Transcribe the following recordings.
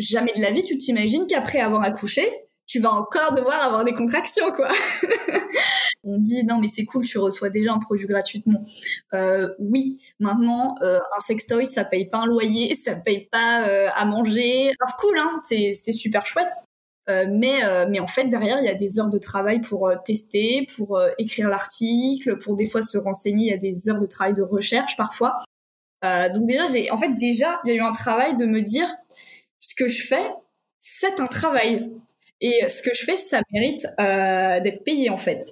jamais de la vie tu t'imagines qu'après avoir accouché, tu vas encore devoir avoir des contractions, quoi. on dit non mais c'est cool, tu reçois déjà un produit gratuitement. Euh, oui, maintenant euh, un sextoy ça paye pas un loyer, ça paye pas euh, à manger. Alors, cool, hein, c'est super chouette. Euh, mais euh, mais en fait derrière il y a des heures de travail pour euh, tester, pour écrire l'article, pour des fois se renseigner. Il y a des heures de travail de recherche parfois. donc déjà j'ai en fait déjà il y a eu un travail de me dire ce que je fais c'est un travail et ce que je fais ça mérite d'être payé en fait.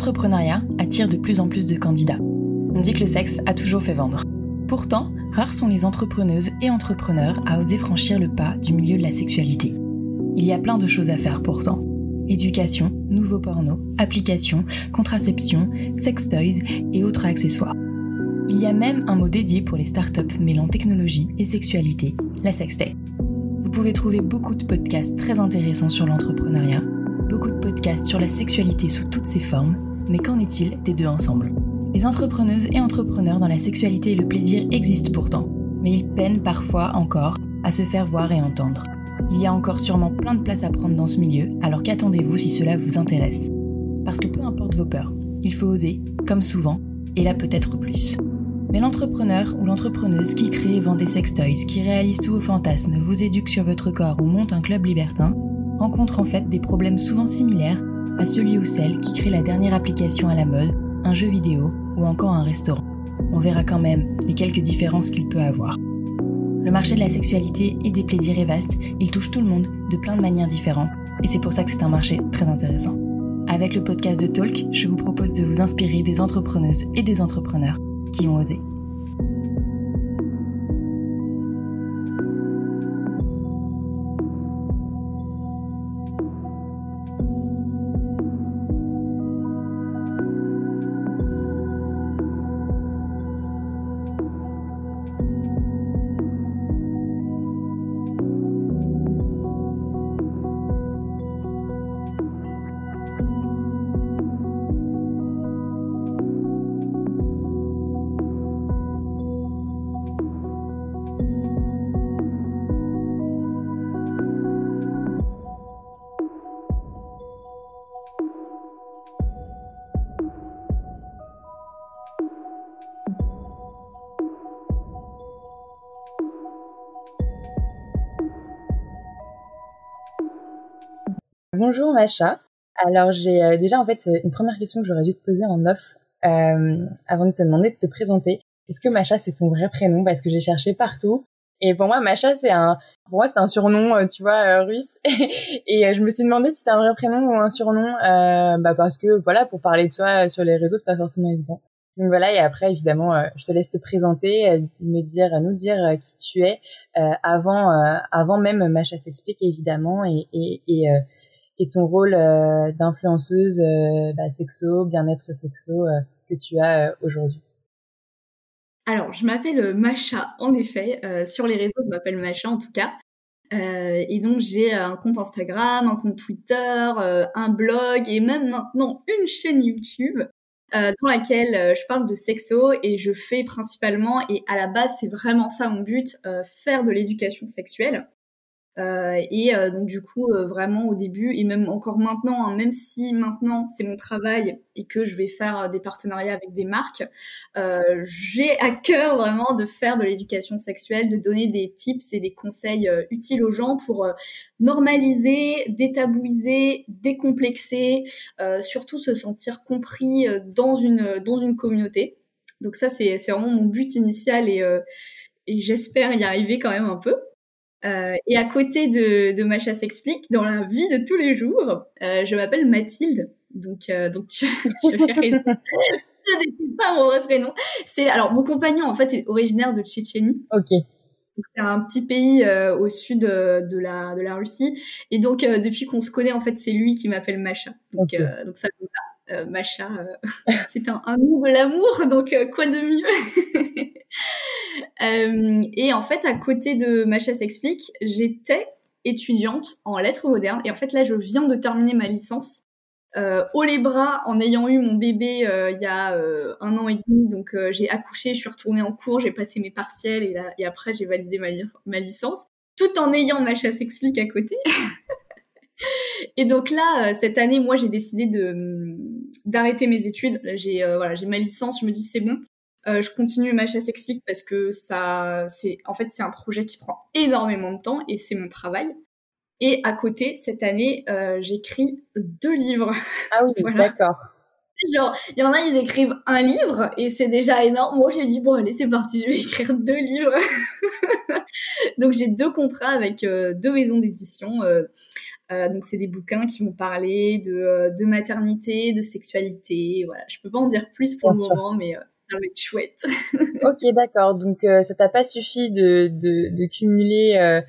l'entrepreneuriat attire de plus en plus de candidats. On dit que le sexe a toujours fait vendre. Pourtant, rares sont les entrepreneuses et entrepreneurs à oser franchir le pas du milieu de la sexualité. Il y a plein de choses à faire pourtant. Éducation, nouveaux pornos, applications, contraception, sex toys et autres accessoires. Il y a même un mot dédié pour les startups mêlant technologie et sexualité, la sextech. Vous pouvez trouver beaucoup de podcasts très intéressants sur l'entrepreneuriat beaucoup de podcasts sur la sexualité sous toutes ses formes, mais qu'en est-il des deux ensemble? Les entrepreneuses et entrepreneurs dans la sexualité et le plaisir existent pourtant, mais ils peinent parfois encore à se faire voir et entendre. Il y a encore sûrement plein de place à prendre dans ce milieu, alors qu'attendez-vous si cela vous intéresse Parce que peu importe vos peurs, il faut oser, comme souvent, et là peut-être plus. Mais l'entrepreneur ou l'entrepreneuse qui crée et vend des sextoys, qui réalise tous vos fantasmes, vous éduque sur votre corps ou monte un club libertin, rencontre en fait des problèmes souvent similaires à celui ou celle qui crée la dernière application à la mode, un jeu vidéo ou encore un restaurant. On verra quand même les quelques différences qu'il peut avoir. Le marché de la sexualité et des plaisirs est vaste, il touche tout le monde de plein de manières différentes et c'est pour ça que c'est un marché très intéressant. Avec le podcast de Talk, je vous propose de vous inspirer des entrepreneuses et des entrepreneurs qui ont osé. Bonjour Macha. Alors j'ai euh, déjà en fait euh, une première question que j'aurais dû te poser en off euh, avant de te demander de te présenter. Est-ce que Macha c'est ton vrai prénom? Parce que j'ai cherché partout et pour moi Macha c'est un pour moi c'est un surnom tu vois russe et je me suis demandé si c'était un vrai prénom ou un surnom bah parce que voilà pour parler de toi sur les réseaux c'est pas forcément évident. Donc voilà, et après, évidemment, je te laisse te présenter, me dire, nous dire qui tu es avant, avant même Macha s'explique évidemment, et, et, et, et ton rôle euh, d'influenceuse euh, bah, sexo, bien-être sexo euh, que tu as aujourd'hui Alors, je m'appelle Macha, en effet. sur les réseaux, je m'appelle Macha en tout cas. et donc, j'ai un compte Instagram, un compte Twitter, un blog et même maintenant une chaîne YouTube. dans laquelle je parle de sexo et je fais principalement, et à la base c'est vraiment ça mon but, faire de l'éducation sexuelle. Euh, et euh, donc du coup, euh, vraiment au début et même encore maintenant, hein, même si maintenant c'est mon travail et que je vais faire des partenariats avec des marques, j'ai à cœur vraiment de faire de l'éducation sexuelle, de donner des tips et des conseils utiles aux gens pour normaliser, détabouiser, décomplexer, surtout se sentir compris dans une dans une communauté. Donc ça c'est vraiment mon but initial et et j'espère y arriver quand même un peu. Euh, et à côté de, de Macha s'explique, dans la vie de tous les jours, euh, je m'appelle Mathilde. Donc, euh, donc tu, tu n'est pas mon vrai prénom. C'est alors mon compagnon en fait est originaire de Tchétchénie. Ok. C'est un petit pays euh, au sud euh, de la de la Russie. Et donc depuis qu'on se connaît en fait c'est lui qui m'appelle Macha. Donc donc ça euh, Macha, c'est un, un nom de l'amour, donc quoi de mieux? Euh, et en fait, à côté de Macha s'explique, j'étais étudiante en lettres modernes. Et en fait, là, je viens de terminer ma licence. Euh, haut les bras en ayant eu mon bébé euh, il y a euh, un an et demi. Donc, euh, j'ai accouché, je suis retournée en cours, j'ai passé mes partiels et, là, et après, j'ai validé ma, ma licence. Tout en ayant ma chasse explique à côté. et donc là, cette année, moi, j'ai décidé de d'arrêter mes études. J'ai voilà, j'ai ma licence. Je me dis c'est bon. Euh, je continue ma chasse explique parce que ça, c'est en fait c'est un projet qui prend énormément de temps et c'est mon travail. Et à côté, cette année, euh, j'écris deux livres. Ah oui, d'accord. Genre, il y en a, ils écrivent un livre et c'est déjà énorme. Moi, j'ai dit bon, allez, c'est parti, je vais écrire deux livres. donc j'ai deux contrats avec euh, deux maisons d'édition. Euh, euh, donc c'est des bouquins qui vont parler de, de maternité, de sexualité. Voilà, je peux pas en dire plus pour Bien le sûr. moment, mais euh, ça va être chouette. ok, d'accord. Donc euh, ça t'a pas suffi de, de, de cumuler euh,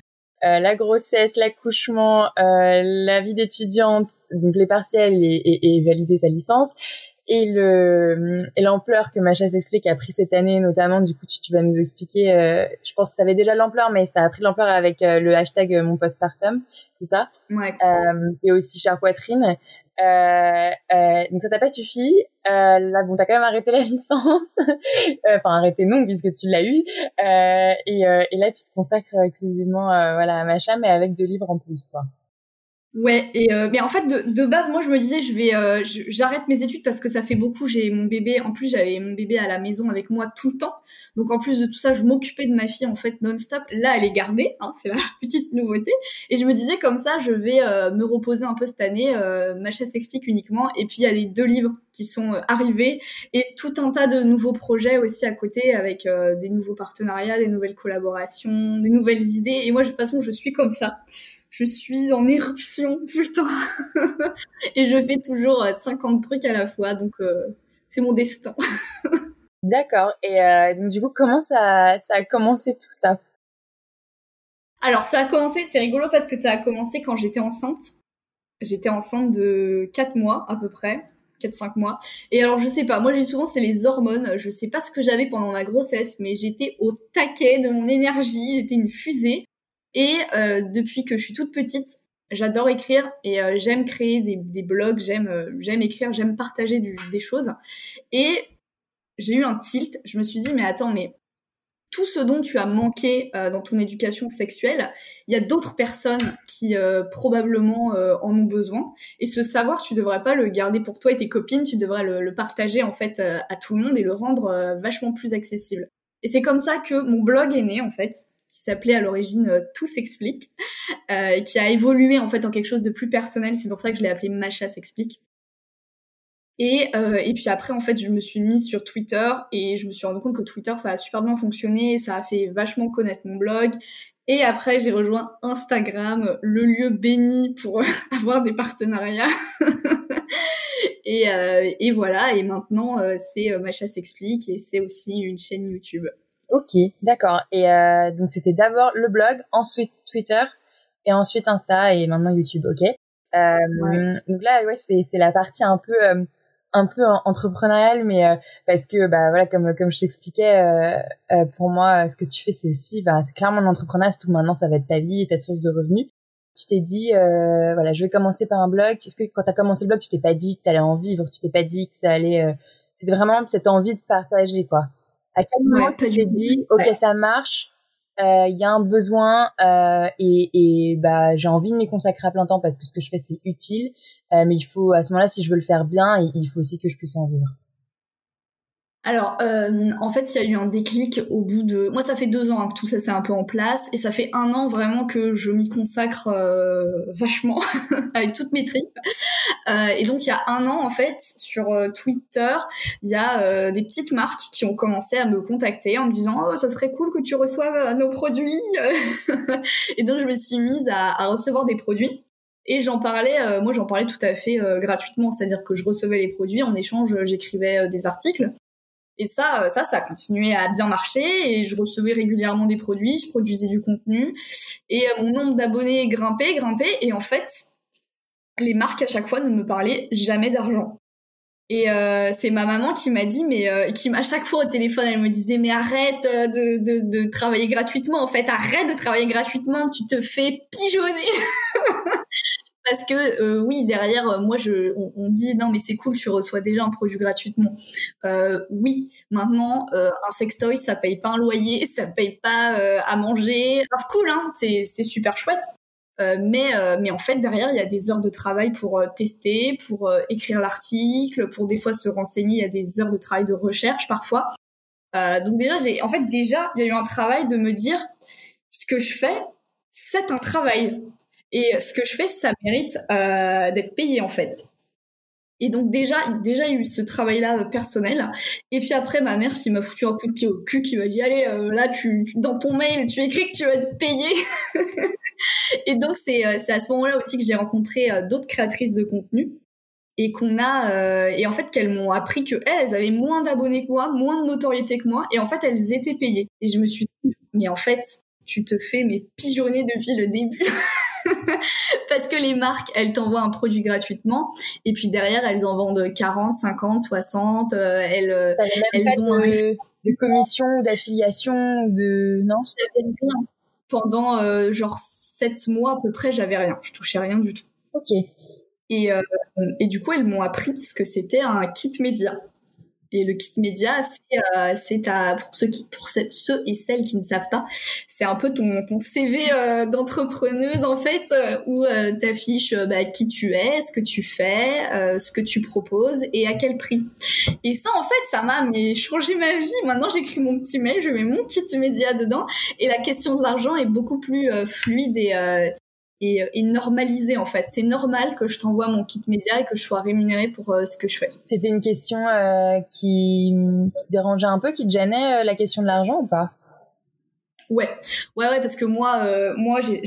euh, la grossesse, l'accouchement, euh, la vie d'étudiante, donc les partiels et, et, et valider sa licence. Et le et l'ampleur que Macha s'explique a pris cette année, notamment, du coup, tu, tu vas nous expliquer. euh, je pense que ça avait déjà l'ampleur, mais ça a pris l'ampleur avec euh, le hashtag mon postpartum, c'est ça? Ouais. euh, et aussi chère poitrine. Euh, euh, donc ça t'a pas suffi. Euh, là, bon, t'as quand même arrêté la licence. Enfin, arrêté non, puisque tu l'as eu. Et, et là, tu te consacres exclusivement voilà, à Macha, mais avec deux livres en plus, quoi. Ouais, et euh, mais en fait de, de base moi je me disais je vais euh, j'arrête mes études parce que ça fait beaucoup, j'ai mon bébé en plus j'avais mon bébé à la maison avec moi tout le temps. Donc en plus de tout ça, je m'occupais de ma fille en fait non-stop. Là, elle est gardée, hein, c'est la petite nouveauté. Et je me disais comme ça je vais euh, me reposer un peu cette année, euh, ma chasse s'explique uniquement. Et puis il y a les deux livres qui sont euh, arrivés et tout un tas de nouveaux projets aussi à côté avec euh, des nouveaux partenariats, des nouvelles collaborations, des nouvelles idées. Et moi de toute façon, je suis comme ça je suis en éruption tout le temps et je fais toujours euh, 50 trucs à la fois donc euh, c'est mon destin. D'accord. Et euh, donc, du coup, comment ça, ça a commencé tout ça? Alors ça a commencé, c'est rigolo parce que ça a commencé quand j'étais enceinte. J'étais enceinte de 4 mois à peu près. 4-5 mois. Et alors, je sais pas, moi, j'ai souvent, c'est les hormones. Je sais pas ce que j'avais pendant ma grossesse, mais j'étais au taquet de mon énergie. J'étais une fusée. Et euh, depuis que je suis toute petite, j'adore écrire et euh, j'aime créer des, blogs, j'aime euh, j'aime écrire, j'aime partager du, des choses. Et j'ai eu un tilt. Je me suis dit, mais attends, mais tout ce dont tu as manqué euh, dans ton éducation sexuelle, il y a d'autres personnes qui euh, probablement euh, en ont besoin. Et ce savoir, tu devrais pas le garder pour toi et tes copines, tu devrais le, le partager en fait à tout le monde et le rendre vachement plus accessible. Et c'est comme ça que mon blog est né en fait, qui s'appelait à l'origine euh, Tout s'explique, euh, qui a évolué en fait en quelque chose de plus personnel. C'est pour ça que je l'ai appelé Macha s'explique. Et, euh, et puis après, en fait, je me suis mise sur Twitter et je me suis rendu compte que Twitter, ça a super bien fonctionné, ça a fait vachement connaître mon blog. Et après, j'ai rejoint Instagram, le lieu béni pour avoir des partenariats. et, euh, et voilà, et maintenant, euh, c'est euh, Macha s'explique et c'est aussi une chaîne YouTube. Ok, d'accord. Et euh, donc, c'était d'abord le blog, ensuite Twitter, et ensuite Insta, et maintenant YouTube, ok euh, Ouais. Donc là, ouais, c'est c'est la partie un peu euh, un peu en- entrepreneuriale, mais euh, parce que bah voilà, comme comme je t'expliquais, euh, euh, pour moi, ce que tu fais, c'est aussi, bah, c'est clairement l'entrepreneuriat. Surtout maintenant, ça va être ta vie et ta source de revenus. Tu t'es dit, euh, voilà, je vais commencer par un blog. Est-ce que quand t'as commencé le blog, tu t'es pas dit que t'allais en vivre, tu t'es pas dit que ça allait, euh, c'était vraiment cette envie de partager, quoi. À quel moment Ouais, tu t'es dit, ok, Ouais. ça marche, euh, il y a un besoin euh, et, et bah j'ai envie de m'y consacrer à plein temps parce que ce que je fais c'est utile, euh, mais il faut à ce moment-là, si je veux le faire bien, il, il faut aussi que je puisse en vivre. Alors, euh, en fait, il y a eu un déclic au bout de... Moi, ça fait deux ans hein, que tout ça c'est un peu en place, et ça fait un an vraiment que je m'y consacre euh, vachement, avec toutes mes tripes. Euh, et donc, il y a un an, en fait, sur euh, Twitter, il y a euh, des petites marques qui ont commencé à me contacter en me disant « Oh, ça serait cool que tu reçoives euh, nos produits !» Et donc, je me suis mise à, recevoir des produits. Et j'en parlais, euh, moi j'en parlais tout à fait gratuitement, c'est-à-dire que je recevais les produits, en échange j'écrivais des articles. Et ça, euh, ça, ça a continué à bien marcher et je recevais régulièrement des produits, je produisais du contenu et euh, mon nombre d'abonnés grimpait, grimpait et en fait, les marques à chaque fois ne me parlaient jamais d'argent. Et euh, c'est ma maman qui m'a dit, mais euh, qui à chaque fois au téléphone, elle me disait, mais arrête euh, de, de, de travailler gratuitement. En fait, arrête de travailler gratuitement, tu te fais pigeonner. Parce que euh, oui, derrière, moi, je, on, dit non, mais c'est cool, tu reçois déjà un produit gratuitement. Euh, oui, maintenant, euh, un sextoy, ça paye pas un loyer, ça paye pas à manger. Cool, hein, c'est super chouette. Euh, mais, euh, en fait, derrière, il y a des heures de travail pour euh, tester, pour écrire l'article, pour des fois se renseigner. Il y a des heures de travail de recherche parfois. donc déjà, en fait, déjà, il y a eu un travail de me dire ce que je fais, c'est un travail. Et ce que je fais, ça mérite d'être payé en fait. Et donc déjà, déjà il y a eu ce travail-là euh, personnel. Et puis après, ma mère qui m'a foutu un coup de pied au cul, qui m'a dit allez, euh, là, tu dans ton mail, tu écris que tu vas te payer. et donc c'est euh, c'est à ce moment-là aussi que j'ai rencontré d'autres créatrices de contenu et qu'on a et en fait qu'elles m'ont appris que elles, avaient moins d'abonnés que moi, moins de notoriété que moi, et en fait elles étaient payées. Et je me suis dit mais en fait tu te fais mais pigeonner depuis le début. parce que les marques, elles t'envoient un produit gratuitement et puis derrière, elles en vendent 40, 50, 60. elles, euh, elles ont de, de commission, d'affiliation, de non? Pendant euh, genre 7 mois à peu près, j'avais rien. Je touchais rien du tout. Ok. Et, euh, et du coup, elles m'ont appris ce que c'était un kit média. Et le kit média, c'est euh, pour ceux qui pour ceux et celles qui ne savent pas, c'est un peu ton ton CV euh, d'entrepreneuse en fait euh, où euh, t'affiches euh, bah, qui tu es, ce que tu fais, ce que tu proposes et à quel prix. Et ça en fait, ça m'a mais changé ma vie. Maintenant, j'écris mon petit mail, je mets mon kit média dedans et la question de l'argent est beaucoup plus fluide et et, et normaliser en fait. C'est normal que je t'envoie mon kit média et que je sois rémunérée pour euh, ce que je fais. C'était une question euh, qui, qui, te dérangeait un peu, qui te gênait euh, la question de l'argent ou pas? Ouais, ouais, ouais, parce que moi, euh, moi, j'ai,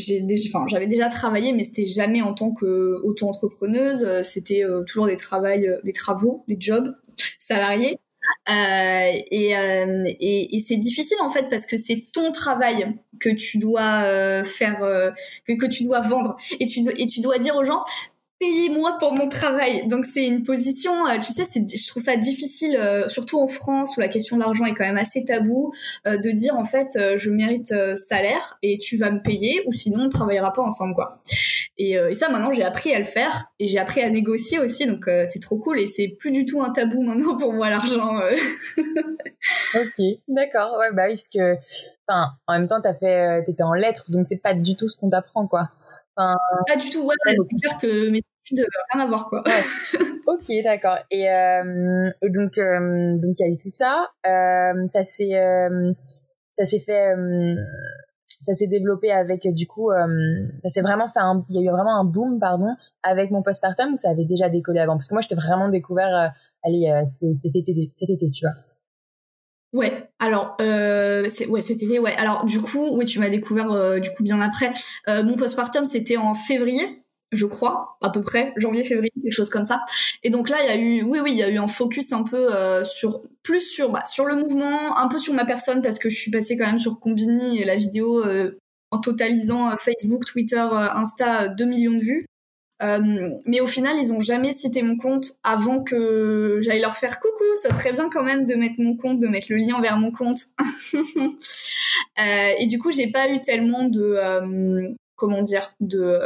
enfin, j'avais déjà travaillé, mais c'était jamais en tant que auto-entrepreneuse. C'était toujours des travails, des travaux, des jobs salariés. Euh, et, euh, et, et c'est difficile en fait parce que c'est ton travail que tu dois euh, faire, que, que tu dois vendre. Et tu, et tu dois dire aux gens payez-moi pour mon travail. Donc c'est une position, tu sais, je trouve ça difficile, surtout en France où la question de l'argent est quand même assez tabou, de dire en fait je mérite salaire et tu vas me payer ou sinon on travaillera pas ensemble quoi. Et, euh, ça, maintenant, j'ai appris à le faire et j'ai appris à négocier aussi. Donc, euh, c'est trop cool et c'est plus du tout un tabou maintenant pour moi l'argent. Euh. ok, d'accord. Ouais, bah oui, parce que, en même temps, t'as fait, t'étais en lettres, donc c'est pas du tout ce qu'on t'apprend, quoi. Enfin, pas du tout. Ouais, c'est clair que mes études rien à voir, quoi. ok, d'accord. Et, et donc, donc il y a eu tout ça. ça s'est, ça s'est fait ça s'est développé avec du coup euh, ça s'est vraiment fait un il y a eu vraiment un boom pardon avec mon postpartum ou ça avait déjà décollé avant parce que moi j'étais vraiment découvert euh, allez euh, cet été cet été tu vois Ouais, alors euh, ouais été ouais. Alors du coup, oui, tu m'as découvert euh, du coup bien après. Euh, mon postpartum c'était en février je crois, à peu près, janvier-février, quelque chose comme ça. Et donc là, il y a eu, oui, oui, il y a eu un focus un peu euh, sur, plus sur, bah, sur le mouvement, un peu sur ma personne parce que je suis passée quand même sur Combini et la vidéo euh, en totalisant euh, Facebook, Twitter, Insta, 2 millions de vues. Mais au final, ils ont jamais cité mon compte avant que j'aille leur faire coucou. Ça serait bien quand même de mettre mon compte, de mettre le lien vers mon compte. et du coup, j'ai pas eu tellement de, comment dire, de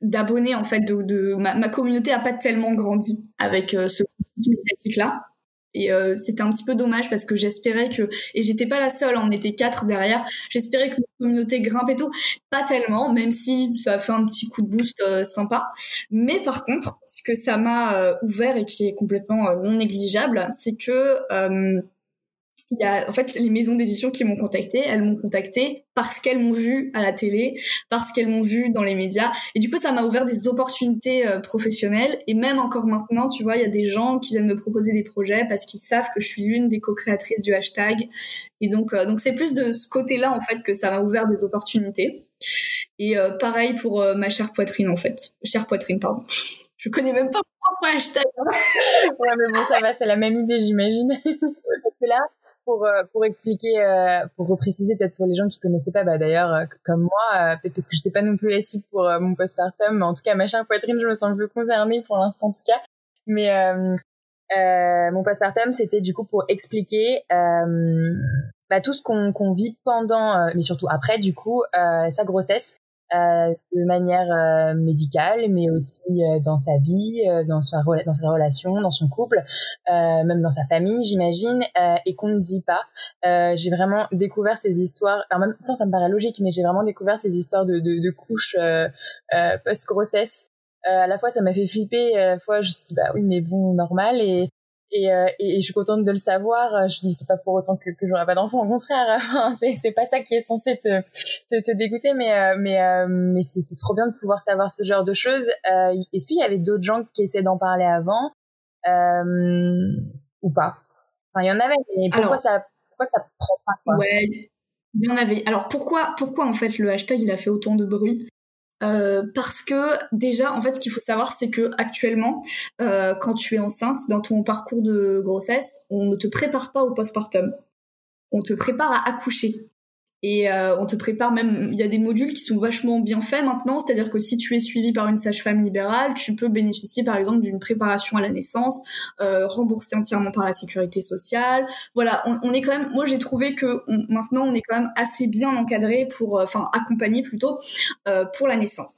d'abonnés en fait de, de ma, ma, communauté a pas tellement grandi avec euh, ce médiatique là et euh, c'était un petit peu dommage parce que j'espérais que et j'étais pas la seule on était quatre derrière j'espérais que ma communauté grimpe et tout. Pas tellement même si ça a fait un petit coup de boost euh, sympa. Mais par contre ce que ça m'a ouvert et qui est complètement non négligeable c'est que il y a en fait les maisons d'édition qui m'ont contacté, elles m'ont contacté parce qu'elles m'ont vu à la télé, parce qu'elles m'ont vu dans les médias et du coup ça m'a ouvert des opportunités euh, professionnelles et même encore maintenant, tu vois, il y a des gens qui viennent me proposer des projets parce qu'ils savent que je suis l'une des co-créatrices du hashtag et donc euh, donc c'est plus de ce côté-là en fait que ça m'a ouvert des opportunités. Et euh, pareil pour ma chère poitrine en fait, chère poitrine pardon. Je connais même pas mon propre hashtag. ouais mais bon ça va, c'est la même idée j'imagine. Là, pour euh, pour expliquer, euh, pour repréciser peut-être pour les gens qui connaissaient pas, bah d'ailleurs euh, comme moi, peut-être parce que j'étais pas non plus la cible pour mon postpartum, mais en tout cas ma chère poitrine, je me sens un peu concernée pour l'instant en tout cas. Mais mon postpartum, c'était du coup pour expliquer bah, tout ce qu'on vit pendant, mais surtout après, du coup, sa grossesse. Euh, de manière médicale, mais aussi dans sa vie, dans sa dans sa relation, dans son couple, même dans sa famille, j'imagine, et qu'on ne dit pas. j'ai vraiment découvert ces histoires. En même temps, ça me paraît logique, mais j'ai vraiment découvert ces histoires de, de, de couches post grossesse euh, à la fois ça m'a fait flipper, à la fois je me suis dit bah oui mais bon normal et et, euh, et, je suis contente de le savoir. Je dis c'est pas pour autant que, que j'aurai pas d'enfant, au contraire, c'est c'est pas ça qui est censé te te, te dégoûter, mais euh, mais mais c'est c'est trop bien de pouvoir savoir ce genre de choses. Est-ce qu'il y avait d'autres gens qui essaient d'en parler avant ou pas? Enfin il y en avait, mais pourquoi ça pourquoi ça prend pas quoi? Ouais, il y en avait. Alors pourquoi pourquoi en fait le hashtag il a fait autant de bruit? Euh, parce que déjà, en fait, ce qu'il faut savoir, c'est que actuellement, euh, quand tu es enceinte, dans ton parcours de grossesse, on ne te prépare pas au postpartum. On te prépare à accoucher. Et euh, on te prépare même, il y a des modules qui sont vachement bien faits maintenant, c'est-à-dire que si tu es suivi par une sage-femme libérale, tu peux bénéficier par exemple d'une préparation à la naissance, euh, remboursée entièrement par la sécurité sociale. Voilà, on, on est quand même, moi j'ai trouvé que maintenant on est quand même assez bien encadré pour, euh, enfin accompagné plutôt euh, pour la naissance.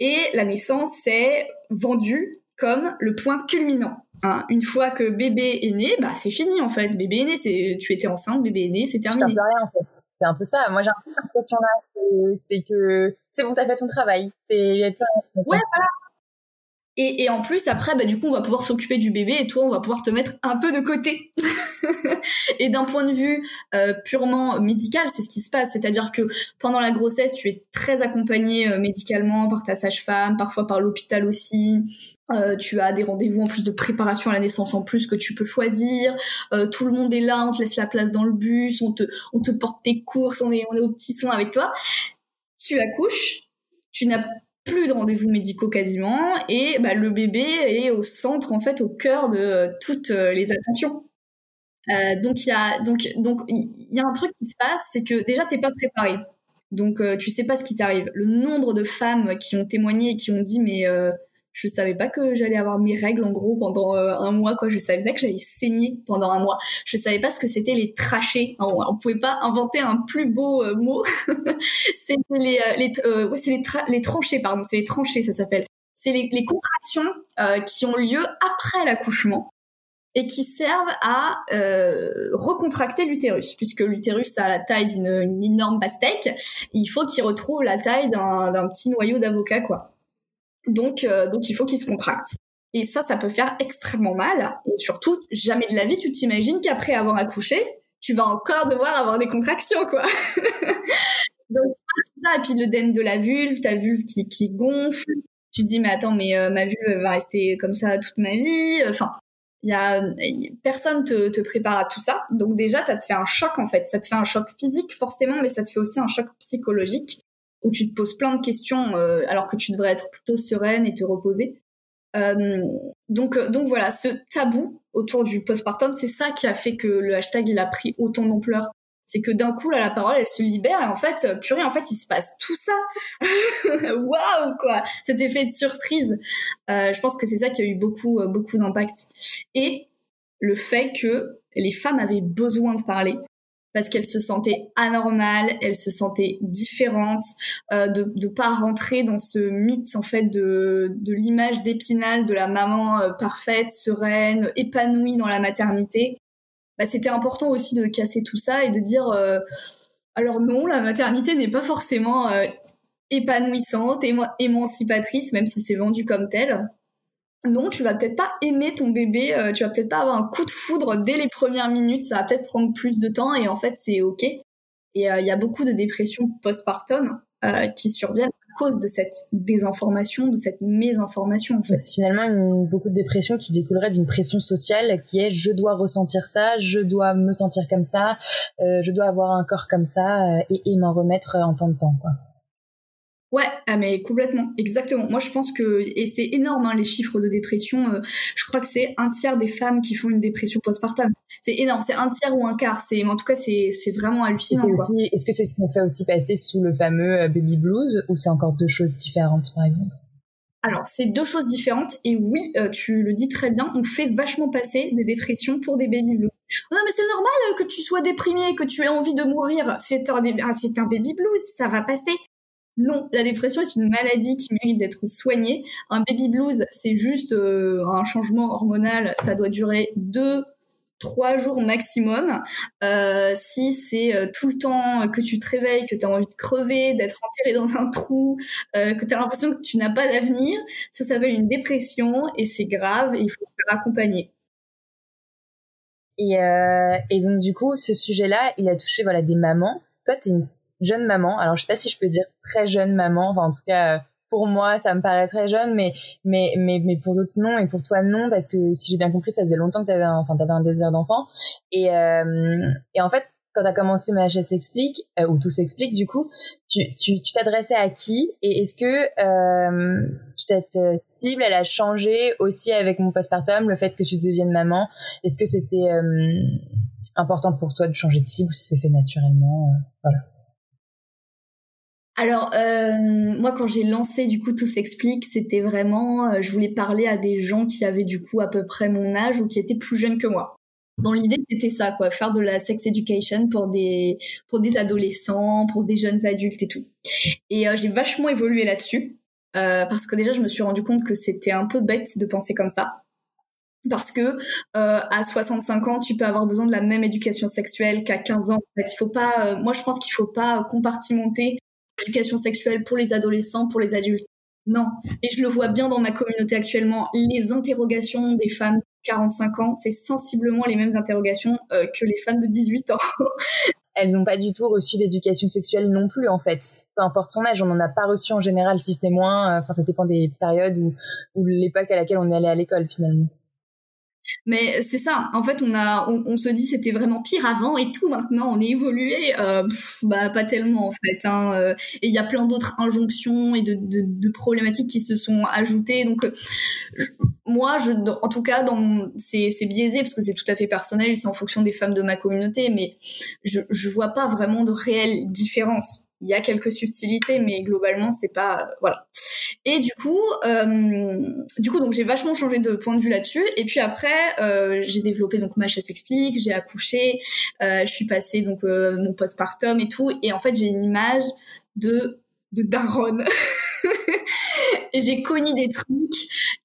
Et la naissance c'est vendu comme le point culminant. Hein, une fois que bébé est né, bah c'est fini en fait. Bébé est né, c'est tu étais enceinte, bébé est né, c'est terminé. rien en fait c'est un peu ça. Moi, j'ai l'impression là, c'est que c'est bon, t'as fait ton travail. Et, et, en plus, après, bah, du coup, on va pouvoir s'occuper du bébé et toi, on va pouvoir te mettre un peu de côté. et d'un point de vue euh, purement médical, c'est ce qui se passe. C'est-à-dire que pendant la grossesse, tu es très accompagné euh, médicalement par ta sage-femme, parfois par l'hôpital aussi. Euh, tu as des rendez-vous en plus de préparation à la naissance en plus que tu peux choisir. Euh, tout le monde est là, on te laisse la place dans le bus, on te, on te porte tes courses, on est, on est au petit soin avec toi. Tu accouches, tu n'as plus de rendez-vous médicaux quasiment et bah, le bébé est au centre en fait au cœur de toutes euh, les attentions. Euh, donc il y a donc donc il y a un truc qui se passe c'est que déjà t'es pas préparé. Donc euh, tu sais pas ce qui t'arrive. Le nombre de femmes qui ont témoigné et qui ont dit mais euh, je savais pas que j'allais avoir mes règles en gros pendant euh, un mois quoi. Je savais pas que j'allais saigner pendant un mois. Je savais pas ce que c'était les trachées. On, on, pouvait pas inventer un plus beau euh, mot. C'était les euh, les ouais, c'est les, les tranchées pardon. C'est les tranchées ça s'appelle. C'est les, les, contractions qui ont lieu après l'accouchement et qui servent à recontracter l'utérus. Puisque l'utérus a la taille d'une énorme pastèque il faut qu'il retrouve la taille d'un petit noyau d'avocat quoi donc, euh, donc il faut qu'il se contracte. Et ça, ça peut faire extrêmement mal. Et surtout, jamais de la vie, tu t'imagines qu'après avoir accouché, tu vas encore devoir avoir des contractions, quoi. donc, ça, et puis l'œdème de la vulve, ta vulve qui, qui gonfle. Tu dis, mais attends, mais euh, ma vulve va rester comme ça toute ma vie. Enfin, y a personne te, te prépare à tout ça. Donc déjà, ça te fait un choc en fait. Ça te fait un choc physique forcément, mais ça te fait aussi un choc psychologique où tu te poses plein de questions euh, alors que tu devrais être plutôt sereine et te reposer. Euh, donc, euh, donc voilà, ce tabou autour du postpartum, c'est ça qui a fait que le hashtag il a pris autant d'ampleur. C'est que d'un coup là, la parole elle se libère et en fait, purée, en fait, il se passe tout ça. Waouh quoi, cet effet de surprise. Euh, je pense que c'est ça qui a eu beaucoup beaucoup d'impact et le fait que les femmes avaient besoin de parler parce qu'elle se sentait anormale, elle se sentait différente, euh, de de pas rentrer dans ce mythe en fait de de l'image d'épinal de la maman euh, parfaite, sereine, épanouie dans la maternité. Bah, c'était important aussi de casser tout ça et de dire euh, alors non, la maternité n'est pas forcément euh, épanouissante, émancipatrice, même si c'est vendu comme tel non, tu vas peut-être pas aimer ton bébé, euh, tu vas peut-être pas avoir un coup de foudre dès les premières minutes, ça va peut-être prendre plus de temps et en fait c'est ok. Et euh, il y a beaucoup de dépressions postpartum euh, qui surviennent à cause de cette désinformation, de cette mésinformation. En fait. C'est finalement une, beaucoup de dépressions qui découleraient d'une pression sociale qui est je dois ressentir ça, je dois me sentir comme ça, je dois avoir un corps comme ça et, et m'en remettre en temps de temps. Quoi. Ouais, ah mais complètement, exactement. Moi, je pense que et c'est énorme hein, les chiffres de dépression. Euh, je crois que c'est un tiers des femmes qui font une dépression postpartum. C'est énorme, c'est un tiers ou un quart. C'est, en tout cas, c'est c'est vraiment hallucinant. Est-ce que c'est ce qu'on fait aussi passer sous le fameux euh, baby blues ou c'est encore deux choses différentes, par exemple? Alors, c'est deux choses différentes. Et oui, euh, tu le dis très bien, on fait vachement passer des dépressions pour des baby blues. non, mais c'est normal que tu sois déprimé, que tu aies envie de mourir. C'est un, ah, c'est un baby blues, ça va passer. Non, la dépression est une maladie qui mérite d'être soignée. Un baby blues, c'est juste euh, un changement hormonal. Ça doit durer deux trois jours maximum. Euh, si c'est euh, tout le temps que tu te réveilles, que tu as envie de crever, d'être enterré dans un trou, euh, que tu as l'impression que tu n'as pas d'avenir, ça s'appelle une dépression et c'est grave et il faut se faire accompagner. Et, et donc du coup, ce sujet-là, il a touché voilà des mamans. Toi, tu une jeune maman. Alors je sais pas si je peux dire très jeune maman. Enfin en tout cas pour moi, ça me paraît très jeune, mais mais mais mais pour d'autres non et pour toi non parce que si j'ai bien compris, ça faisait longtemps que t'avais un, enfin t'avais un désir d'enfant et euh, et en fait quand t'as commencé ma chaise s'explique euh, ou tout s'explique du coup, tu tu tu t'adressais à qui? Et est-ce que euh, cette cible elle a changé aussi avec mon postpartum, le fait que tu deviennes maman, est-ce que c'était euh, important pour toi de changer de cible ou si c'est fait naturellement, euh, voilà. Alors, euh, moi, quand j'ai lancé, du coup, tout s'explique, c'était vraiment, euh, je voulais parler à des gens qui avaient, du coup, à peu près mon âge ou qui étaient plus jeunes que moi. Dans l'idée, c'était ça, quoi, faire de la sex education pour des, pour des adolescents, pour des jeunes adultes et tout. Et euh, j'ai vachement évolué là-dessus, parce que déjà, je me suis rendu compte que c'était un peu bête de penser comme ça. Parce que à 65 ans, tu peux avoir besoin de la même éducation sexuelle qu'à 15 ans. En fait, il faut pas. moi, je pense qu'il faut pas compartimenter l'éducation sexuelle pour les adolescents, pour les adultes. Non. Et je le vois bien dans ma communauté actuellement. Les interrogations des femmes de 45 ans, c'est sensiblement les mêmes interrogations euh, que les femmes de 18 ans. Elles n'ont pas du tout reçu d'éducation sexuelle non plus, en fait. Peu importe son âge, on n'en a pas reçu en général, si ce n'est moins. Euh, enfin, ça dépend des périodes ou, ou l'époque à laquelle on est allé à l'école, finalement. Mais c'est ça. En fait, on a, on, se dit c'était vraiment pire avant et tout. Maintenant, on est évolué. Euh, bah pas tellement en fait. Hein. Euh, et il y a plein d'autres injonctions et de, problématiques qui se sont ajoutées. Donc euh, moi, je, en tout cas, dans c'est biaisé parce que c'est tout à fait personnel c'est en fonction des femmes de ma communauté. Mais je je vois pas vraiment de réelle différence il y a quelques subtilités, mais globalement, c'est pas voilà. Et du coup, euh, du coup, donc j'ai vachement changé de point de vue là-dessus. Et puis après, euh, j'ai développé donc ma chasse explique, j'ai accouché, euh, je suis passée donc mon postpartum et tout. Et en fait, j'ai une image de de daronne. j'ai connu des trucs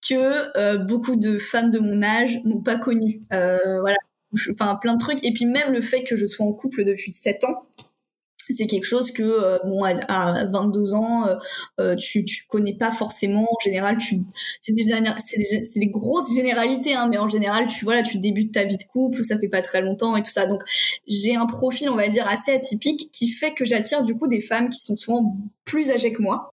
que euh, beaucoup de femmes de mon âge n'ont pas connus. Euh, voilà, enfin plein de trucs. Et puis même le fait que je sois en couple depuis 7 ans c'est quelque chose que euh, bon à, 22 ans euh, euh, tu tu connais pas forcément. En général tu c'est des c'est des, c'est des grosses généralités hein, mais en général tu voilà tu débutes ta vie de couple ça fait pas très longtemps et tout ça. Donc j'ai un profil on va dire assez atypique qui fait que j'attire du coup des femmes qui sont souvent plus âgées que moi.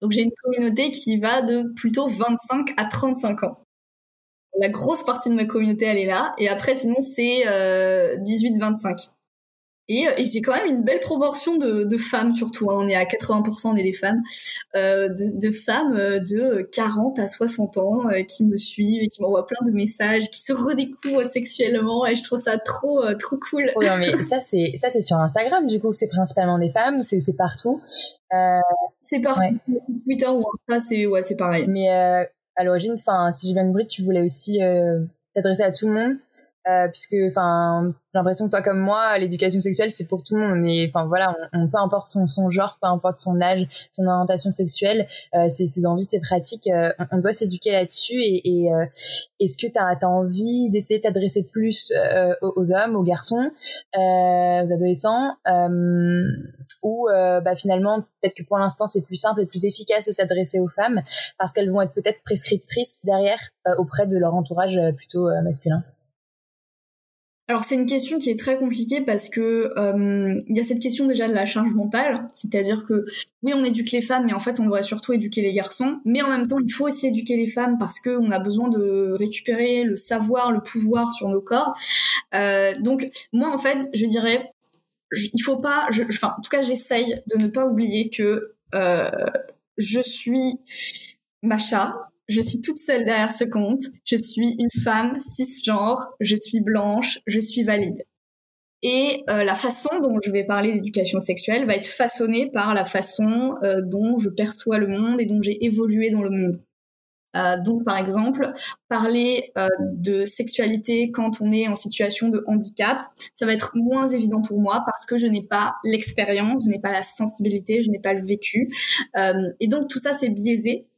Donc j'ai une communauté qui va de plutôt 25 à 35 ans. La grosse partie de ma communauté elle est là. Et après sinon c'est 18-25 et, euh, et j'ai quand même une belle proportion de, de femmes, surtout. Hein. On est à 80%, on est des femmes, euh, de, de, femmes euh, de 40 à 60 ans euh, qui me suivent et qui m'envoient plein de messages, qui se redécouvrent sexuellement. Et je trouve ça trop, trop cool. Oh non, mais ça, c'est ça, c'est sur Instagram, du coup, c'est principalement des femmes ou c'est partout? Euh, C'est partout. Ouais. Twitter ou Insta, c'est ouais, c'est pareil. Mais à l'origine, enfin, si j'ai bien compris, tu voulais aussi t'adresser à tout le monde? Euh, puisque enfin j'ai l'impression que toi comme moi l'éducation sexuelle c'est pour tout le monde. Mais enfin voilà peu importe son, genre peu importe son âge son orientation sexuelle euh, ses, envies ses pratiques euh, on, doit s'éduquer là-dessus. Et, est-ce que tu as, envie d'essayer de t'adresser plus euh, aux, hommes aux garçons aux adolescents ou bah finalement peut-être que pour l'instant c'est plus simple et plus efficace de s'adresser aux femmes parce qu'elles vont être peut-être prescriptrices derrière auprès de leur entourage plutôt masculin? Alors c'est une question qui est très compliquée parce que euh, il y a cette question déjà de la charge mentale, c'est-à-dire que oui on éduque les femmes, mais en fait on devrait surtout éduquer les garçons, mais en même temps il faut aussi éduquer les femmes parce qu'on a besoin de récupérer le savoir, le pouvoir sur nos corps. Euh, donc moi en fait je dirais il faut pas, je, enfin en tout cas j'essaye de ne pas oublier que euh, je suis Macha, je suis toute seule derrière ce compte. Je suis une femme cisgenre. Je suis blanche. Je suis valide. Et euh, la façon dont je vais parler d'éducation sexuelle va être façonnée par la façon euh, dont je perçois le monde et dont j'ai évolué dans le monde. donc par exemple, parler de sexualité quand on est en situation de handicap, ça va être moins évident pour moi parce que je n'ai pas l'expérience, je n'ai pas la sensibilité, je n'ai pas le vécu. et donc tout ça c'est biaisé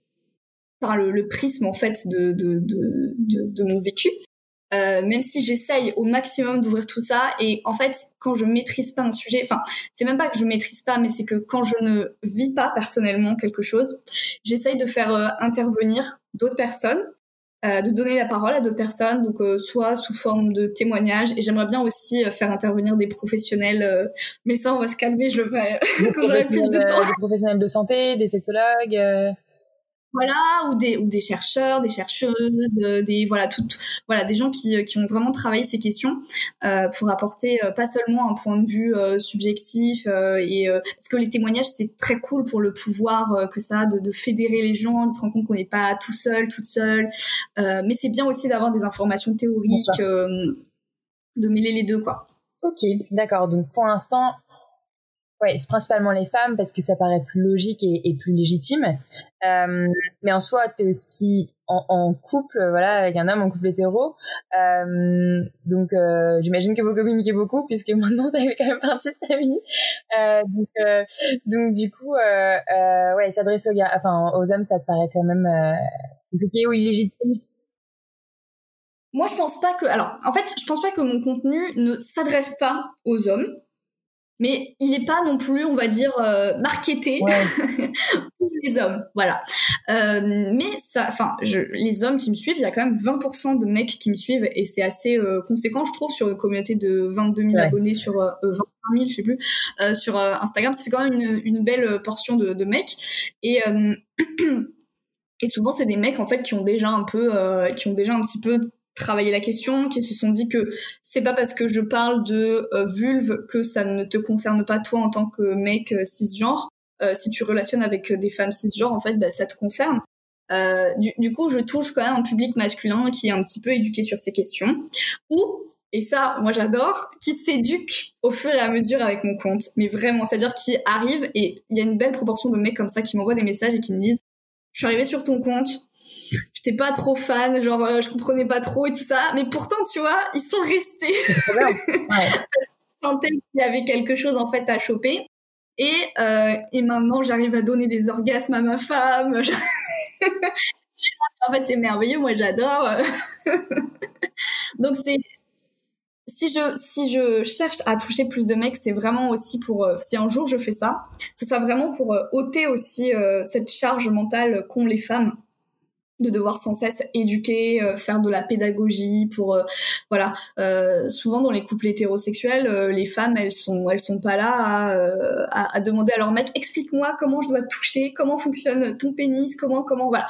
par le, prisme en fait de, de, de, de mon vécu. Euh, même si j'essaye au maximum d'ouvrir tout ça et en fait quand je maîtrise pas un sujet enfin c'est même pas que je maîtrise pas mais c'est que quand je ne vis pas personnellement quelque chose j'essaye de faire euh, intervenir d'autres personnes euh, de donner la parole à d'autres personnes donc soit sous forme de témoignages et j'aimerais bien aussi faire intervenir des professionnels mais ça on va se calmer je le ferai quand j'aurai plus de temps des professionnels de santé des sexologues voilà ou des ou des chercheurs des chercheuses euh, des voilà toutes voilà des gens qui qui ont vraiment travaillé ces questions euh, pour apporter euh, pas seulement un point de vue euh, subjectif et parce que les témoignages c'est très cool pour le pouvoir que ça a de, de fédérer les gens de se rendre compte qu'on n'est pas tout seul toute seule mais c'est bien aussi d'avoir des informations théoriques de mêler les deux quoi. Ok d'accord. Donc pour l'instant Ouais, c'est principalement les femmes parce que ça paraît plus logique et, plus légitime. Euh, mais en soi, t'es aussi en, en, couple, voilà, avec un homme en couple hétéro. Euh, donc, euh, j'imagine que vous communiquez beaucoup puisque maintenant ça fait quand même partie de ta vie. Euh, donc, euh, donc, du coup, euh, ouais, s'adresser aux gars, enfin aux hommes, ça te paraît quand même compliqué ou illégitime? Moi, je pense pas que. Alors, en fait, je pense pas que mon contenu ne s'adresse pas aux hommes mais il n'est pas non plus, on va dire, euh, marketé pour les hommes. Voilà. Euh, mais ça, enfin, les hommes qui me suivent, il y a quand même 20% de mecs qui me suivent et c'est assez euh, conséquent, je trouve, sur une communauté de 22 000 abonnés sur 20 000, je sais plus, sur Instagram. Ça fait quand même une, une belle portion de, de mecs et et souvent c'est des mecs en fait qui ont déjà un peu, qui ont déjà un petit peu travailler la question, qui se sont dit que c'est pas parce que je parle de euh, vulve que ça ne te concerne pas toi en tant que mec euh, cisgenre. Euh, si tu relationnes avec des femmes cisgenres, en fait, bah, ça te concerne. Du, du, coup, je touche quand même un public masculin qui est un petit peu éduqué sur ces questions. Ou, et ça, moi j'adore, qui s'éduque au fur et à mesure avec mon compte. Mais vraiment, c'est-à-dire qui arrive et il y a une belle proportion de mecs comme ça qui m'envoient des messages et qui me disent je suis arrivé sur ton compte, j'étais pas trop fan, genre euh, je comprenais pas trop et tout ça, mais pourtant tu vois, ils sont restés ouais. parce qu'ils sentaient qu'il y avait quelque chose en fait à choper. Et euh, et maintenant j'arrive à donner des orgasmes à ma femme. en fait c'est merveilleux, moi j'adore. Donc c'est si je si je cherche à toucher plus de mecs, c'est vraiment aussi pour euh, si un jour je fais ça, ce sera vraiment pour euh, ôter aussi cette charge mentale qu'ont les femmes de devoir sans cesse éduquer, euh, faire de la pédagogie pour euh, voilà. Euh, souvent dans les couples hétérosexuels, les femmes elles sont elles sont pas là à, à, demander à leur mec explique-moi comment je dois toucher, comment fonctionne ton pénis, comment comment voilà.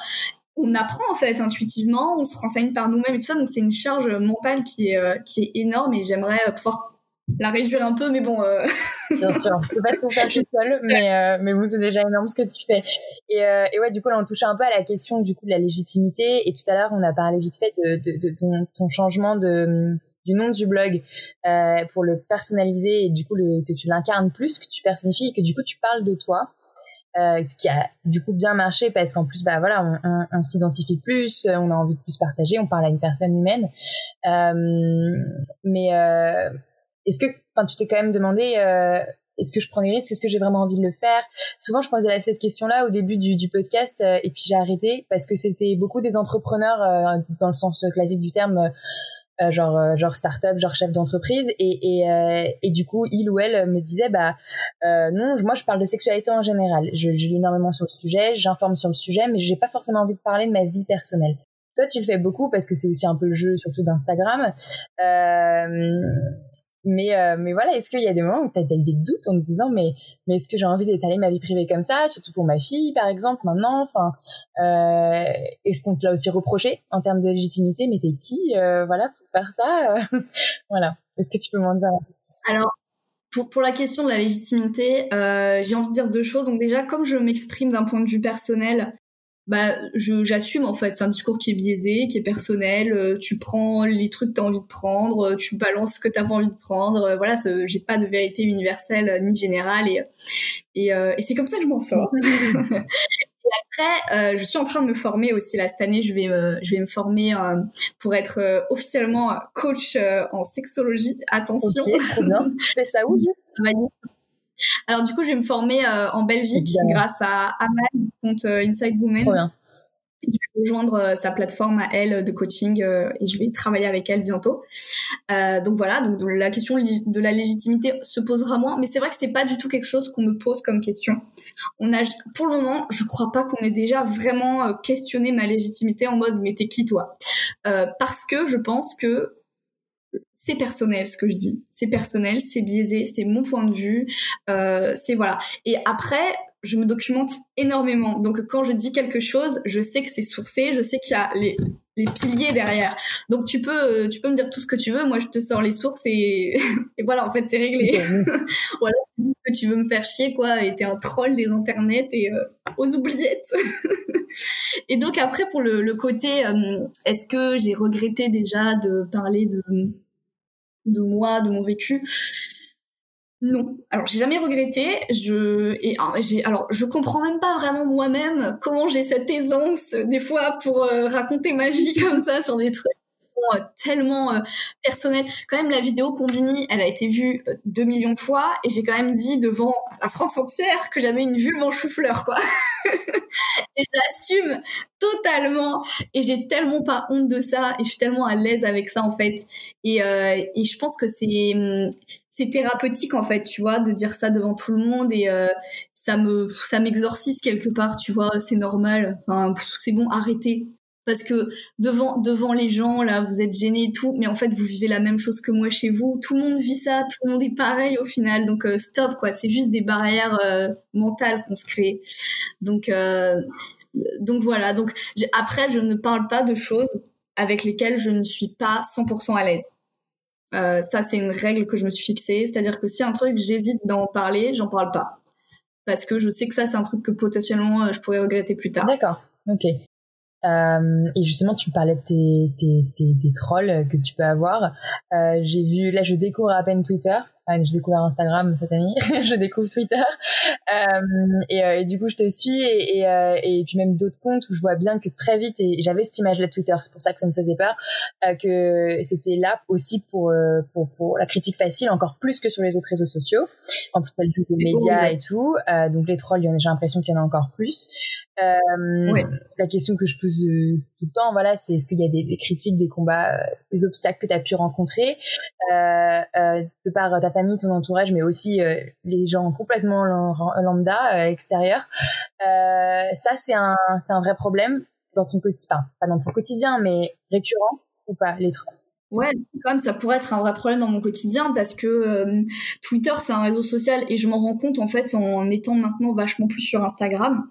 On apprend en fait intuitivement, on se renseigne par nous-mêmes et tout ça, donc c'est une charge mentale qui est qui est énorme et j'aimerais pouvoir la réduire un peu, mais bon. Euh... Bien sûr, tu peux pas tout faire tout seul, mais euh, mais bon, c'est déjà énorme ce que tu fais. Et, euh, et ouais, du coup là, on touche un peu à la question du coup de la légitimité. Et tout à l'heure, on a parlé vite fait de, de, de ton, ton, changement de du nom du blog euh, pour le personnaliser et du coup le, que tu l'incarnes plus, que tu personnifies et que du coup tu parles de toi. Euh, ce qui a du coup bien marché parce qu'en plus bah voilà on, on, on s'identifie plus on a envie de plus partager on parle à une personne humaine euh, mais euh, est-ce que, enfin, tu t'es quand même demandé, euh, est-ce que je prends des risques? Est-ce que j'ai vraiment envie de le faire? Souvent, je posais cette question-là au début du, du podcast euh, et puis j'ai arrêté parce que c'était beaucoup des entrepreneurs euh, dans le sens classique du terme. Euh, genre genre start-up, genre chef d'entreprise et et, et du coup il ou elle me disait bah non moi je parle de sexualité en général. Je, je lis énormément sur le sujet j'informe sur le sujet mais j'ai pas forcément envie de parler de ma vie personnelle. Toi tu le fais beaucoup parce que c'est aussi un peu le jeu surtout d'Instagram. Euh, mais euh, mais voilà est-ce qu'il y a des moments où tu as, eu des doutes en te disant mais mais est-ce que j'ai envie d'étaler ma vie privée comme ça surtout pour ma fille par exemple maintenant? Enfin euh, est-ce qu'on te l'a aussi reproché en termes de légitimité? Mais t'es qui euh, voilà pour faire ça? Voilà. Est-ce que tu peux m'en dire alors pour, pour la question de la légitimité, euh, j'ai envie de dire deux choses. Donc déjà, comme je m'exprime d'un point de vue personnel, bah j'assume en fait c'est un discours qui est biaisé qui est personnel euh, tu prends les trucs que t'as envie de prendre euh, tu balances ce que t'as pas envie de prendre euh, voilà j'ai pas de vérité universelle ni générale et et, et c'est comme ça que je m'en sors après, je suis en train de me former aussi là cette année. Je vais je vais me former pour être officiellement coach en sexologie. Attention. Ok, trop bien. tu fais ça où juste? Alors du coup, je vais me former en Belgique grâce à Amal, compte Inside Women. Trop bien je vais rejoindre euh, sa plateforme à elle de coaching euh, et je vais travailler avec elle bientôt. Euh, donc voilà, donc la question de la légitimité se posera moins, mais c'est vrai que c'est pas du tout quelque chose qu'on me pose comme question. On a, pour le moment, je crois pas qu'on ait déjà vraiment questionné ma légitimité en mode mais t'es qui toi? Parce que je pense que c'est personnel ce que je dis. C'est personnel, c'est biaisé, c'est mon point de vue, euh, c'est voilà. Et après, je me documente énormément. Donc quand je dis quelque chose, je sais que c'est sourcé, je sais qu'il y a les, les, piliers derrière. Donc tu peux euh, tu peux me dire tout ce que tu veux, moi je te sors les sources et, et voilà, en fait c'est réglé. voilà, que tu veux me faire chier quoi, et t'es un troll des internets et euh, aux oubliettes. et donc après pour le, le côté, euh, est-ce que j'ai regretté déjà de parler de de moi, de mon vécu? Non. Alors j'ai jamais regretté. Je et ah, alors je comprends même pas vraiment moi-même comment j'ai cette aisance des fois pour euh, raconter ma vie comme ça sur des trucs qui sont euh, tellement euh, personnels. Quand même la vidéo Combini, elle a été vue 2 millions de fois et j'ai quand même dit devant la France entière que j'avais une vulve en chou-fleur quoi. et j'assume totalement et j'ai tellement pas honte de ça et je suis tellement à l'aise avec ça en fait. Et et je pense que c'est hum, c'est thérapeutique en fait, tu vois, de dire ça devant tout le monde et euh, ça me ça m'exorcise quelque part, tu vois, c'est normal. C'est bon, arrêtez. Parce que devant devant les gens là, vous êtes gênés et tout, mais en fait vous vivez la même chose que moi chez vous. Tout le monde vit ça, tout le monde est pareil au final. Donc euh, stop quoi, c'est juste des barrières euh, mentales qu'on se crée. Donc donc voilà. Donc après je ne parle pas de choses avec lesquelles je ne suis pas 100% à l'aise. Euh, ça, c'est une règle que je me suis fixée. C'est-à-dire que si un truc, j'hésite d'en parler, j'en parle pas. Parce que je sais que ça, c'est un truc que potentiellement, euh, je pourrais regretter plus tard. D'accord. Ok. Euh, et justement, tu parlais de tes, tes, tes, des trolls que tu peux avoir. Euh, j'ai vu, là, je découvre à peine Twitter. Enfin, j'ai découvert Instagram cette année. je découvre Twitter. Euh, et, euh, et, du coup, je te suis et, et, euh, et puis même d'autres comptes où je vois bien que très vite, et j'avais cette image-là de Twitter, c'est pour ça que ça me faisait peur, que c'était là aussi pour, pour, pour la critique facile, encore plus que sur les autres réseaux sociaux. En plus, le les médias et tout. donc les trolls, j'ai l'impression qu'il y en a encore plus. La question que je pose tout le temps, voilà, c'est est-ce qu'il y a des, des, critiques, des combats, des obstacles que tu as pu rencontrer? De par ta famille, ton entourage, mais aussi les gens complètement lambda euh, extérieur. Euh, ça, c'est un, c'est un vrai problème dans ton quotidien, pas dans ton quotidien, mais récurrent ou pas, les trois? Ouais, comme ça pourrait être un vrai problème dans mon quotidien parce que euh, Twitter c'est un réseau social et je m'en rends compte en fait en étant maintenant vachement plus sur Instagram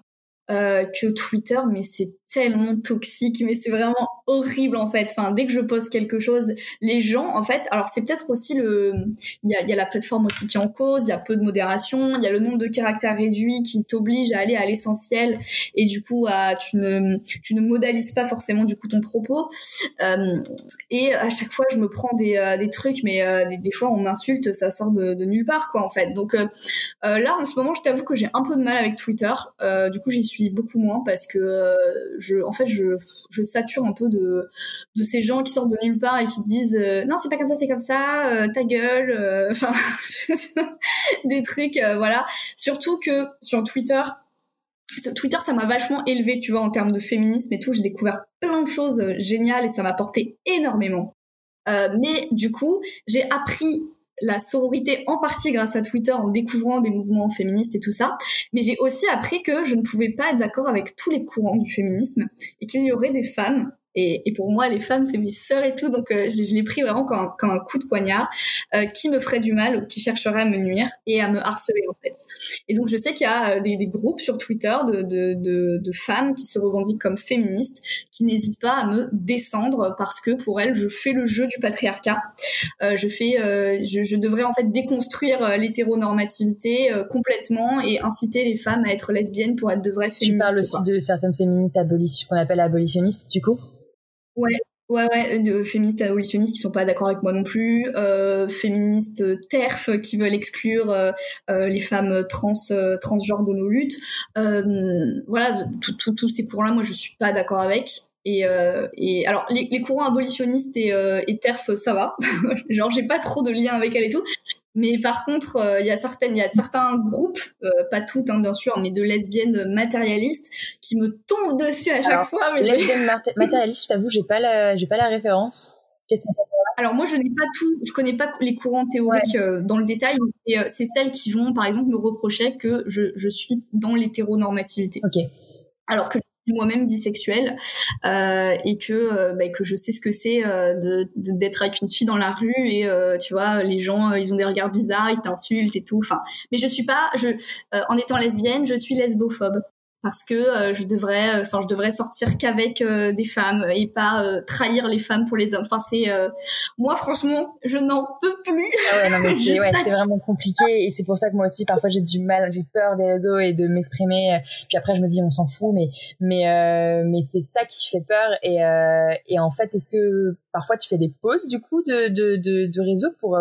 que Twitter, mais c'est tellement toxique, mais c'est vraiment horrible en fait. Enfin, dès que je poste quelque chose, les gens en fait, alors c'est peut-être aussi le, il y a, y a, la plateforme aussi qui est en cause, il y a peu de modération, il y a le nombre de caractères réduits qui t'oblige à aller à l'essentiel et du coup à tu ne tu ne modalises pas forcément du coup ton propos. Euh, et à chaque fois je me prends des, euh, des trucs, mais euh, des, fois on m'insulte, ça sort de, de, nulle part quoi en fait. Donc euh, là en ce moment je t'avoue que j'ai un peu de mal avec Twitter. du coup j'y suis beaucoup moins parce que en fait, je, sature un peu de, de ces gens qui sortent de nulle part et qui disent euh, non, c'est pas comme ça, c'est comme ça, euh, ta gueule, euh, enfin, des trucs, voilà. Surtout que sur Twitter, Twitter, ça m'a vachement élevé, tu vois, en termes de féminisme et tout. J'ai découvert plein de choses géniales et ça m'a porté énormément. mais du coup, j'ai appris la sororité en partie grâce à Twitter en découvrant des mouvements féministes et tout ça. Mais j'ai aussi appris que je ne pouvais pas être d'accord avec tous les courants du féminisme et qu'il y aurait des femmes et, et, pour moi, les femmes, c'est mes sœurs et tout, donc euh, je, je l'ai pris vraiment comme un, comme un, coup de poignard euh, qui me ferait du mal ou qui chercherait à me nuire et à me harceler en fait. Et donc je sais qu'il y a euh, des, des, groupes sur Twitter de, de, de, de, femmes qui se revendiquent comme féministes, qui n'hésitent pas à me descendre parce que pour elles, je fais le jeu du patriarcat. Euh, je fais, je, je, devrais en fait déconstruire l'hétéronormativité complètement et inciter les femmes à être lesbiennes pour être de vraies féministes. Tu parles aussi de certaines féministes abolitionnistes, qu'on appelle abolitionnistes, du coup? Ouais, Ouais, ouais, de féministes abolitionnistes qui sont pas d'accord avec moi non plus, euh, féministes TERF qui veulent exclure euh, euh les femmes trans euh, transgenres de nos luttes. Euh, voilà, tous ces courants-là, moi je suis pas d'accord avec. Et, et alors les, les, courants abolitionnistes et, et TERF, ça va. Genre j'ai pas trop de lien avec elle et tout. Mais par contre, il y a certaines, il y a certains groupes, pas toutes hein, bien sûr, mais de lesbiennes matérialistes qui me tombent dessus à chaque fois. Mais lesbiennes matérialistes, je t'avoue, j'ai pas la, j'ai pas la référence. Alors moi, je n'ai pas tout, je connais pas les courants théoriques dans le détail. Et c'est celles qui vont, par exemple, me reprocher que je, je suis dans l'hétéronormativité. Ok. Alors que moi-même bisexuelle euh, et que euh, bah, que je sais ce que c'est euh, de d'être avec une fille dans la rue et euh, tu vois les gens ils ont des regards bizarres ils t'insultent et tout. Enfin mais je suis pas je en étant lesbienne je suis lesbophobe parce que euh, je devrais euh, enfin je devrais sortir qu'avec euh, des femmes et pas trahir les femmes pour les hommes. Enfin c'est moi franchement je n'en peux plus. Ah ouais non mais ouais, c'est vraiment compliqué et c'est pour ça que moi aussi parfois j'ai du mal j'ai peur des réseaux et de m'exprimer puis après je me dis on s'en fout mais mais mais c'est ça qui fait peur et et en fait est-ce que parfois tu fais des pauses du coup de de de, de réseau pour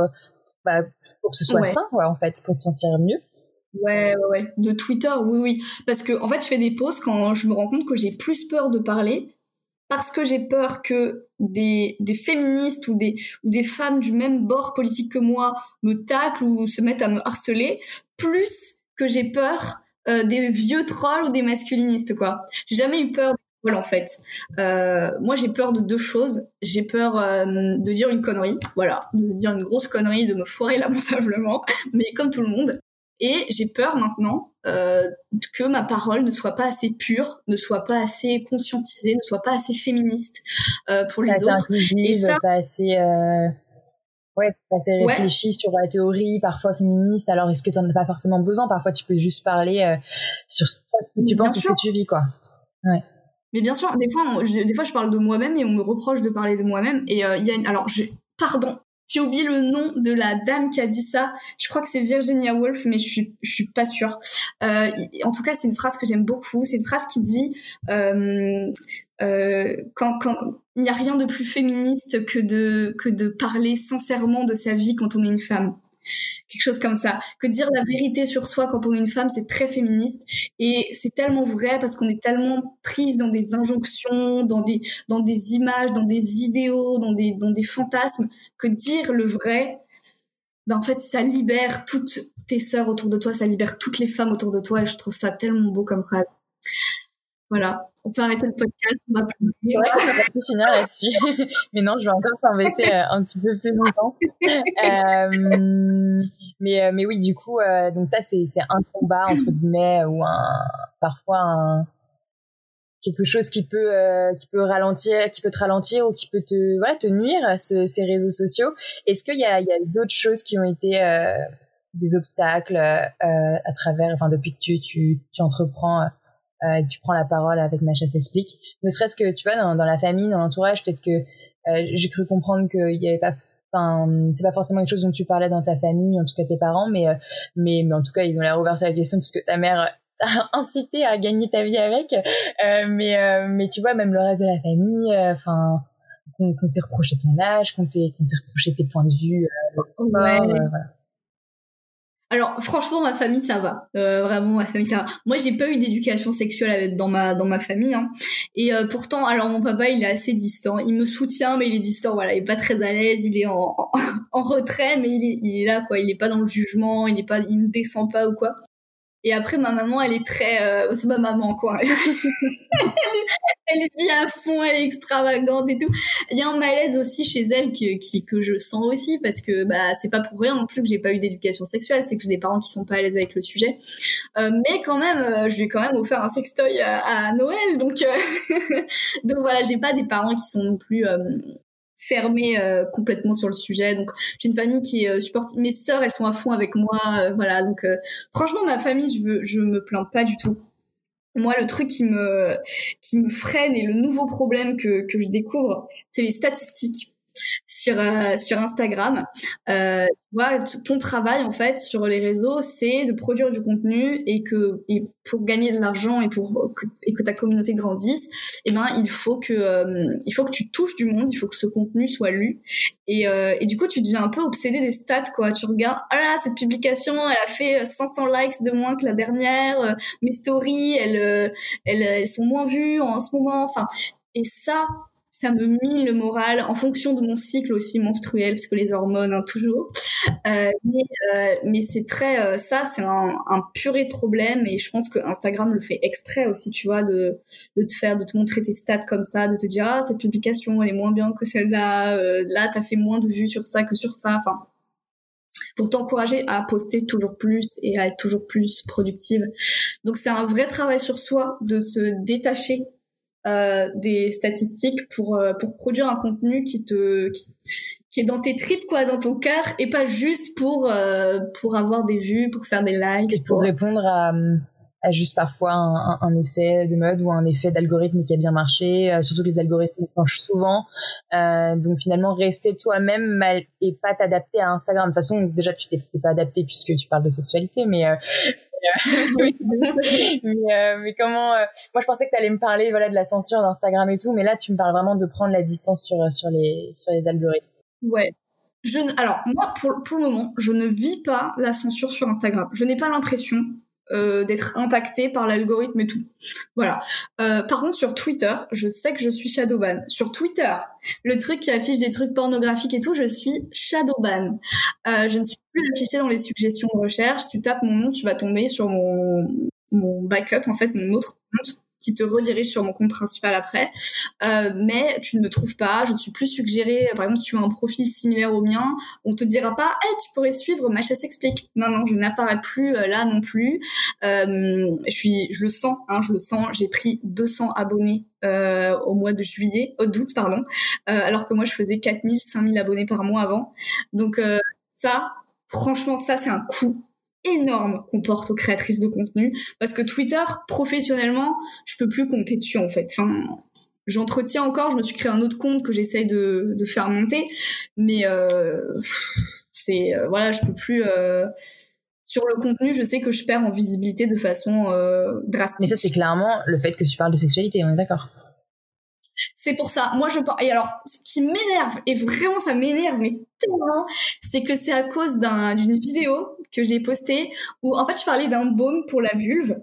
bah, pour que ce soit sain quoi en fait pour te sentir mieux? Ouais, ouais, ouais. De Twitter, oui, oui. Parce que, en fait, je fais des posts quand je me rends compte que j'ai plus peur de parler parce que j'ai peur que des, des féministes ou des, ou des femmes du même bord politique que moi me taclent ou se mettent à me harceler, plus que j'ai peur euh, des vieux trolls ou des masculinistes, quoi. J'ai jamais eu peur trolls, en fait. Euh, moi, j'ai peur de deux choses. J'ai peur euh, de dire une connerie, voilà, de dire une grosse connerie, de me foirer lamentablement, mais comme tout le monde. Et j'ai peur maintenant euh, que ma parole ne soit pas assez pure, ne soit pas assez conscientisée, ne soit pas assez féministe euh, pour les pas autres. et ça... pas assez, euh... ouais, pas assez réfléchi sur la théorie, parfois féministe. Alors est-ce que tu n'en as pas forcément besoin? Parfois tu peux juste parler euh, sur ce que tu penses et ce que tu vis, quoi. Ouais. Mais bien sûr, des fois, je, des fois, je parle de moi-même et on me reproche de parler de moi-même. Et euh, il y a une... alors, je, pardon, j'ai oublié le nom de la dame qui a dit ça. Je crois que c'est Virginia Woolf, mais je suis, je suis pas sûre. Euh, en tout cas, c'est une phrase que j'aime beaucoup. C'est une phrase qui dit euh, euh, quand, quand il n'y a rien de plus féministe que de que de parler sincèrement de sa vie quand on est une femme quelque chose comme ça. Que dire la vérité sur soi quand on est une femme, c'est très féministe et c'est tellement vrai parce qu'on est tellement prise dans des injonctions, dans des dans des images, dans des idéaux, dans des dans des fantasmes que dire le vrai, ben en fait ça libère toutes tes sœurs autour de toi, ça libère toutes les femmes autour de toi et je trouve ça tellement beau comme phrase. Voilà, on peut arrêter le podcast, on va plus. Ouais, va plus finir là-dessus. mais non, je vais encore t'embêter euh, un petit peu plus longtemps. Euh, mais, euh, mais oui, du coup, donc ça, c'est un combat, entre guillemets, ou un, parfois un, quelque chose qui peut, euh, qui peut ralentir, qui peut te ralentir ou qui peut te, voilà, te nuire, ce, ces réseaux sociaux. Est-ce qu'il y a, il y a d'autres choses qui ont été des obstacles à travers, enfin, depuis que tu, tu, tu entreprends euh, et que tu prends la parole avec Macha s'explique. Ne serait-ce que, tu vois, dans, dans la famille, dans l'entourage, peut-être que euh, j'ai cru comprendre qu'il y avait pas enfin c'est pas forcément quelque chose dont tu parlais dans ta famille en tout cas tes parents mais euh, mais mais en tout cas ils ont l'air ouverts sur la question parce que ta mère incité à gagner ta vie avec euh, mais euh, mais tu vois même le reste de la famille enfin qu'on qu t'ait reproché ton âge qu'on t'ait t'ait reproché tes points de vue ouais. voilà. Alors franchement ma famille ça va euh, vraiment ma famille ça va. Moi j'ai pas eu d'éducation sexuelle dans ma dans ma famille hein. et euh, pourtant alors mon papa il est assez distant il me soutient mais il est distant voilà il est pas très à l'aise il est en, en, en retrait mais il est, il est là quoi il est pas dans le jugement il est pas il me descend pas ou quoi et après, ma maman, elle est très... Euh, c'est ma maman, quoi. elle, vit à fond, elle est extravagante et tout. Il y a un malaise aussi chez elle qui, qui que je sens aussi, parce que bah c'est pas pour rien non plus que j'ai pas eu d'éducation sexuelle, c'est que j'ai des parents qui sont pas à l'aise avec le sujet. Euh, mais quand même, euh, je lui ai quand même offert un sextoy à, à Noël, donc... Euh, donc voilà, j'ai pas des parents qui sont non plus fermée euh, complètement sur le sujet. Donc j'ai une famille qui euh, supportive. Mes sœurs, elles sont à fond avec moi. Euh, voilà. Donc franchement, ma famille, je je me plains pas du tout. Moi, le truc qui me qui me freine et le nouveau problème que que je découvre, c'est les statistiques. Sur euh, sur Instagram. Euh, ton travail en fait sur les réseaux, c'est de produire du contenu et que pour gagner de l'argent et pour que, et que ta communauté grandisse, eh ben il faut que euh, il faut que tu touches du monde, il faut que ce contenu soit lu et, et du coup tu deviens un peu obsédé des stats quoi. Tu regardes ah là cette publication elle a fait 500 likes de moins que la dernière, mes stories elles, elles elles sont moins vues en ce moment. Enfin et ça ça me mine le moral en fonction de mon cycle aussi menstruel parce que les hormones hein, toujours euh, mais, euh, mais c'est très euh, ça c'est un, un purée de problème et je pense que Instagram le fait exprès aussi tu vois de, de te faire de te montrer tes stats comme ça de te dire ah cette publication elle est moins bien que celle-là euh, là t'as fait moins de vues sur ça que sur ça enfin pour t'encourager à poster toujours plus et à être toujours plus productive. Donc c'est un vrai travail sur soi de se détacher euh, des statistiques pour euh, pour produire un contenu qui te qui, est dans tes tripes quoi dans ton cœur et pas juste pour euh, pour avoir des vues pour faire des likes et pour, répondre à, à juste parfois un, un, effet de mode ou un effet d'algorithme qui a bien marché surtout que les algorithmes changent souvent. Donc finalement rester toi-même et pas t'adapter à Instagram. De toute façon déjà tu t'es pas adapté puisque tu parles de sexualité mais mais, euh, mais, comment euh, Moi, je pensais que tu allais me parler voilà de la censure d'Instagram et tout, mais là, tu me parles vraiment de prendre la distance sur sur les sur les algorithmes. Ouais. Je, alors moi, pour, pour le moment, je ne vis pas la censure sur Instagram. Je n'ai pas l'impression euh, d'être impacté par l'algorithme et tout. Voilà. Euh, par contre, sur Twitter, je sais que je suis shadowban. Sur Twitter, le truc qui affiche des trucs pornographiques et tout, je suis shadowban. Euh, je ne suis plus affichée dans les suggestions de recherche. Tu tapes mon nom, tu vas tomber sur mon, mon backup, en fait, mon autre compte qui te redirige sur mon compte principal après. Euh, mais tu ne me trouves pas, je ne suis plus suggérée. Par exemple, si tu as un profil similaire au mien, on te dira pas, hey, tu pourrais suivre Macha s'explique. Non, non, je n'apparais plus euh, là non plus. Euh, je suis, je le sens, hein, je le sens. J'ai pris 200 abonnés au mois de juillet, au d'août, pardon, alors que moi je faisais 4000, 5000 abonnés par mois avant. Donc ça, franchement, ça c'est un coup énorme qu'on porte aux créatrices de contenu parce que Twitter professionnellement je peux plus compter dessus en fait. Enfin j'entretiens encore je me suis créé un autre compte que j'essaye de, de faire monter mais euh, c'est euh, voilà je peux plus euh, sur le contenu je sais que je perds en visibilité de façon euh, drastique. Mais ça c'est clairement le fait que tu parles de sexualité on est d'accord c'est pour ça. Moi, je pense. Et alors, ce qui m'énerve, et vraiment, ça m'énerve, mais tellement, c'est que c'est à cause d'une vidéo que j'ai postée où, en fait, je parlais d'un baume pour la vulve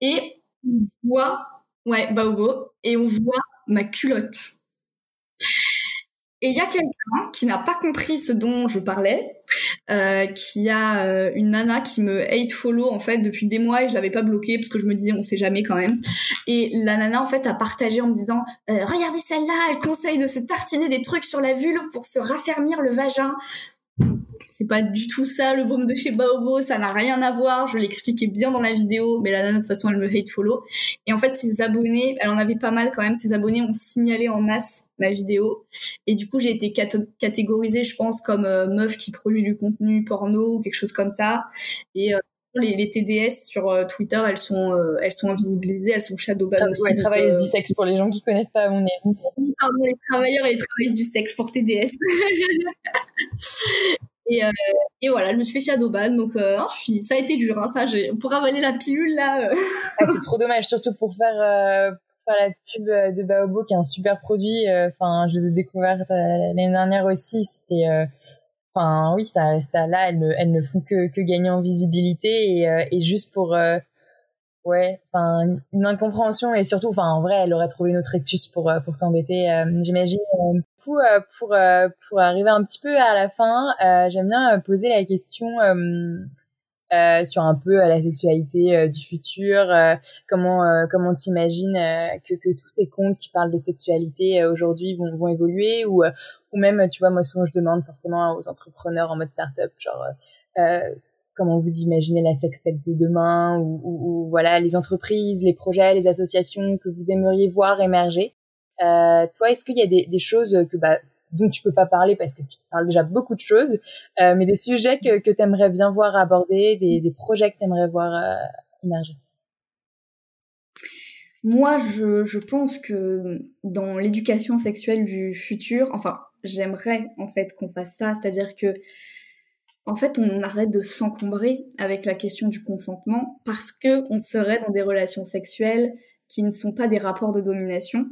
et on voit, ouais, baobo, et on voit ma culotte. Et il y a quelqu'un qui n'a pas compris ce dont je parlais, euh, qui a euh, une nana qui me hate follow en fait depuis des mois et je l'avais pas bloqué parce que je me disais on sait jamais quand même. Et la nana en fait a partagé en me disant euh, regardez celle-là, elle conseille de se tartiner des trucs sur la vulve pour se raffermir le vagin c'est pas du tout ça le baume de chez Baobo, ça n'a rien à voir, je l'expliquais bien dans la vidéo, mais la nana de toute façon elle me hate follow. Et en fait ses abonnés, elle en avait pas mal quand même, ses abonnés ont signalé en masse ma vidéo. Et du coup j'ai été catégorisée je pense comme euh, meuf qui produit du contenu porno ou quelque chose comme ça. Et euh, les, les, TDS sur euh, Twitter, elles sont, elles sont invisibilisées, elles sont shadowban aussi. Ouais, travailleuses du sexe pour les gens qui connaissent pas mon nez. Pardon, les travailleurs et les travailleuses du sexe pour TDS. Et, euh, et, voilà, je me suis fait shadowban, donc euh, hein, je suis, ça a été dur, hein, ça, pour avaler la pilule là. Euh. Ah, c'est trop dommage, surtout pour faire, euh, faire la pub de Baobo, qui est un super produit. Enfin, je les ai découvertes l'année dernière aussi. C'était, enfin, oui, ça, ça là, elles elles ne font que, que gagner en visibilité et juste pour ouais enfin une incompréhension et surtout enfin en vrai elle aurait trouvé une autre rectus pour pour t'embêter j'imagine coup, euh, pour euh, pour arriver un petit peu à la fin, euh, j'aime bien poser la question sur un peu la sexualité du futur. comment comment t'imagines que que tous ces comptes qui parlent de sexualité aujourd'hui vont vont évoluer ou ou même tu vois moi souvent je demande forcément aux entrepreneurs en mode startup genre comment vous imaginez la sextech de demain ou, ou, voilà les entreprises, les projets, les associations que vous aimeriez voir émerger. Euh, toi, est-ce qu'il y a des, des choses que bah, dont tu peux pas parler parce que tu parles déjà beaucoup de choses, euh, mais des sujets que, que tu aimerais bien voir aborder, des, des projets que tu aimerais voir euh, émerger? Moi, je, je pense que dans l'éducation sexuelle du futur, enfin, j'aimerais en fait qu'on fasse ça, c'est-à-dire que en fait, on arrête de s'encombrer avec la question du consentement parce que on serait dans des relations sexuelles qui ne sont pas des rapports de domination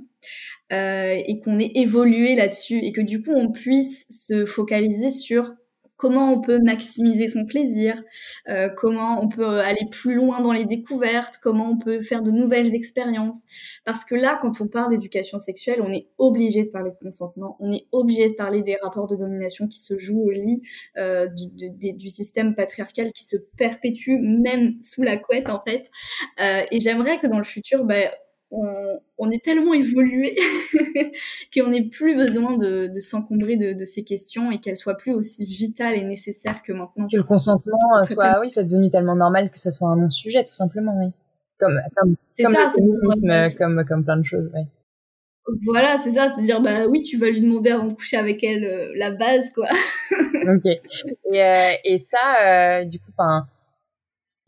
euh, et qu'on ait évolué là-dessus et que du coup on puisse se focaliser sur comment on peut maximiser son plaisir, euh, comment on peut aller plus loin dans les découvertes, comment on peut faire de nouvelles expériences. Parce que là, quand on parle d'éducation sexuelle, on est obligé de parler de consentement, on est obligé de parler des rapports de domination qui se jouent au lit euh, du, du, système patriarcal qui se perpétue même sous la couette en fait. Euh, et j'aimerais que dans le futur, ben, on, est tellement évolué qu'on n'ait plus besoin de, s'encombrer de, ces questions et qu'elles soient plus aussi vitales et nécessaires que maintenant. Que le consentement soit, oui, soit devenu tellement normal que ça soit un non-sujet, tout simplement, oui. Comme, comme, comme ça, le féminisme, comme, comme plein de choses, oui. Voilà, c'est ça, c'est à dire, bah oui, tu vas lui demander avant de coucher avec elle euh, la base, quoi. ok. Et, euh, et ça, euh, du coup, enfin,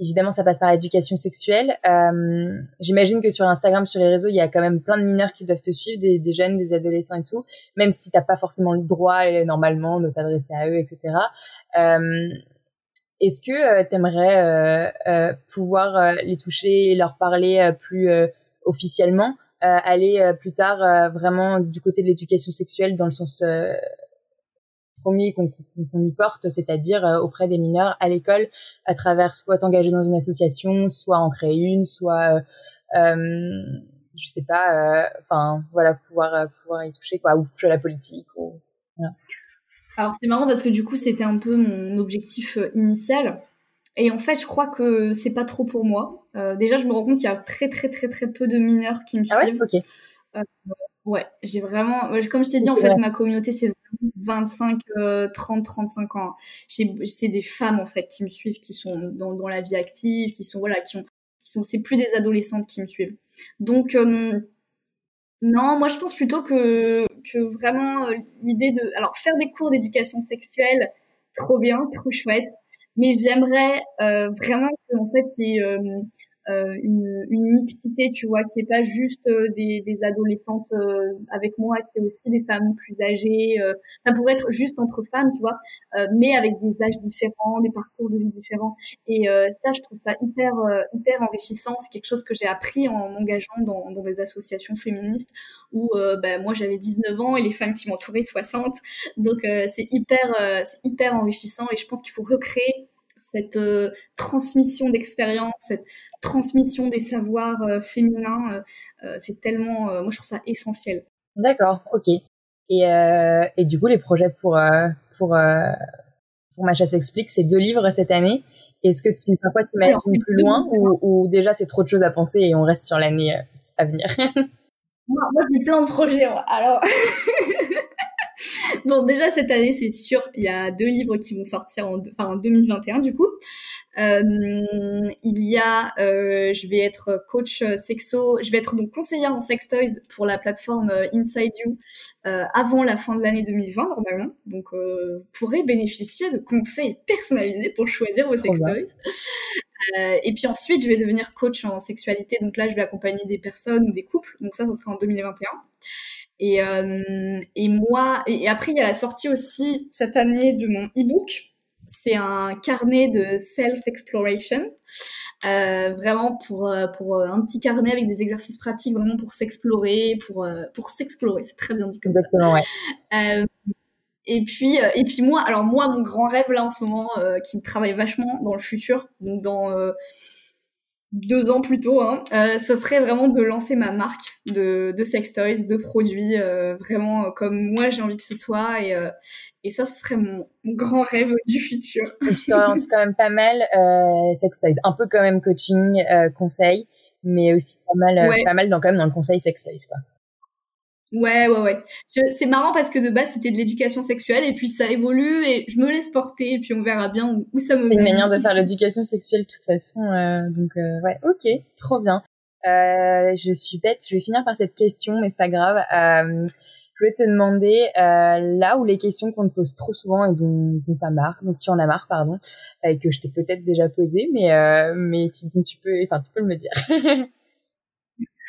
Évidemment, ça passe par l'éducation sexuelle. Euh, J'imagine que sur Instagram, sur les réseaux, il y a quand même plein de mineurs qui doivent te suivre, des, jeunes, des adolescents et tout, même si t'as pas forcément le droit normalement de t'adresser à eux, etc. Euh, Est-ce que euh, tu aimerais euh, euh, pouvoir les toucher et leur parler plus officiellement, aller plus tard vraiment du côté de l'éducation sexuelle dans le sens premier qu'on y porte, c'est-à-dire euh, auprès des mineurs à l'école, à travers soit t'engager dans une association, soit en créer une, soit euh, euh je sais pas, euh, enfin voilà, pouvoir pouvoir y toucher quoi, ou toucher à la politique. Ou, Alors c'est marrant parce que du coup c'était un peu mon objectif initial. Et en fait, je crois que c'est pas trop pour moi. Euh, déjà, je me rends compte qu'il y a très très très très peu de mineurs qui me ah suivent. Ouais, ok. Euh, ouais, j'ai vraiment, comme je t'ai dit, en fait, ma communauté c'est 25, 30, 35 ans. C'est des femmes en fait qui me suivent, qui sont dans, la vie active, qui sont voilà, qui ont, qui sont, c'est plus des adolescentes qui me suivent. Donc euh, non, moi je pense plutôt que que vraiment euh, l'idée de, alors faire des cours d'éducation sexuelle, trop bien, trop chouette. Mais j'aimerais euh, vraiment que en fait ait euh, une, mixité, tu vois, qui est pas juste euh, des, adolescentes euh, avec moi, qui est aussi des femmes plus âgées. ça pourrait être juste entre femmes, tu vois, mais avec des âges différents, des parcours de vie différents. Et ça, je trouve ça hyper hyper enrichissant. C'est quelque chose que j'ai appris en m'engageant dans, dans, des associations féministes où ben, moi j'avais 19 ans et les femmes qui m'entouraient 60. Donc c'est hyper c'est hyper enrichissant et je pense qu'il faut recréer cette euh, transmission d'expérience, cette transmission des savoirs euh, féminins, euh, c'est tellement, moi je trouve ça essentiel. D'accord, ok. Et, et du coup, les projets pour pour pour Macha s'explique, c'est deux livres cette année. Est-ce que tu parfois t'imagines plus loin ou, ou, déjà c'est trop de choses à penser et on reste sur l'année à venir? Moi, moi j'ai plein de projets. Alors, bon, déjà cette année, c'est sûr, il y a deux livres qui vont sortir en, enfin, en 2021 du coup. Euh, il y a, euh, je vais être coach sexo, je vais être donc conseillère en sex toys pour la plateforme euh, Inside You euh, avant la fin de l'année 2020 normalement. Donc, vous pourrez bénéficier de conseils personnalisés pour choisir vos sex toys. Euh, et puis ensuite, je vais devenir coach en sexualité. Donc là, je vais accompagner des personnes ou des couples. Donc ça, ça sera en 2021. Et, euh, et moi, et, après, il y a la sortie aussi cette année de mon e-book. C'est un carnet de self-exploration, euh, vraiment pour euh, pour un petit carnet avec des exercices pratiques, vraiment pour s'explorer, pour pour s'explorer. C'est très bien dit comme Exactement, ça. Ouais. et puis et puis moi, alors moi, mon grand rêve là en ce moment, qui me travaille vachement dans le futur, donc dans deux ans plus tôt, hein, euh, ce serait vraiment de lancer ma marque de, de sex toys, de produits, euh, vraiment euh, comme moi j'ai envie que ce soit. Et, euh, et ça, ce serait mon, grand rêve du futur. tu t'orientes quand même pas mal euh, sex toys, un peu quand même coaching, conseil, mais aussi pas mal, pas mal dans quand même dans le conseil sex toys, quoi. Ouais, ouais, ouais. C'est marrant parce que de base, c'était de l'éducation sexuelle et puis ça évolue et je me laisse porter et puis on verra bien où, ça me. C'est une manière de faire l'éducation sexuelle de toute façon. Euh, donc, euh, ouais, ok, trop bien. Euh, je suis bête, je vais finir par cette question, mais c'est pas grave. Euh, je voulais te demander euh, là où les questions qu'on te pose trop souvent et dont, dont t'as marre, donc tu en as marre, pardon, et que je t'ai peut-être déjà posé, mais mais tu, tu peux, enfin tu peux me dire.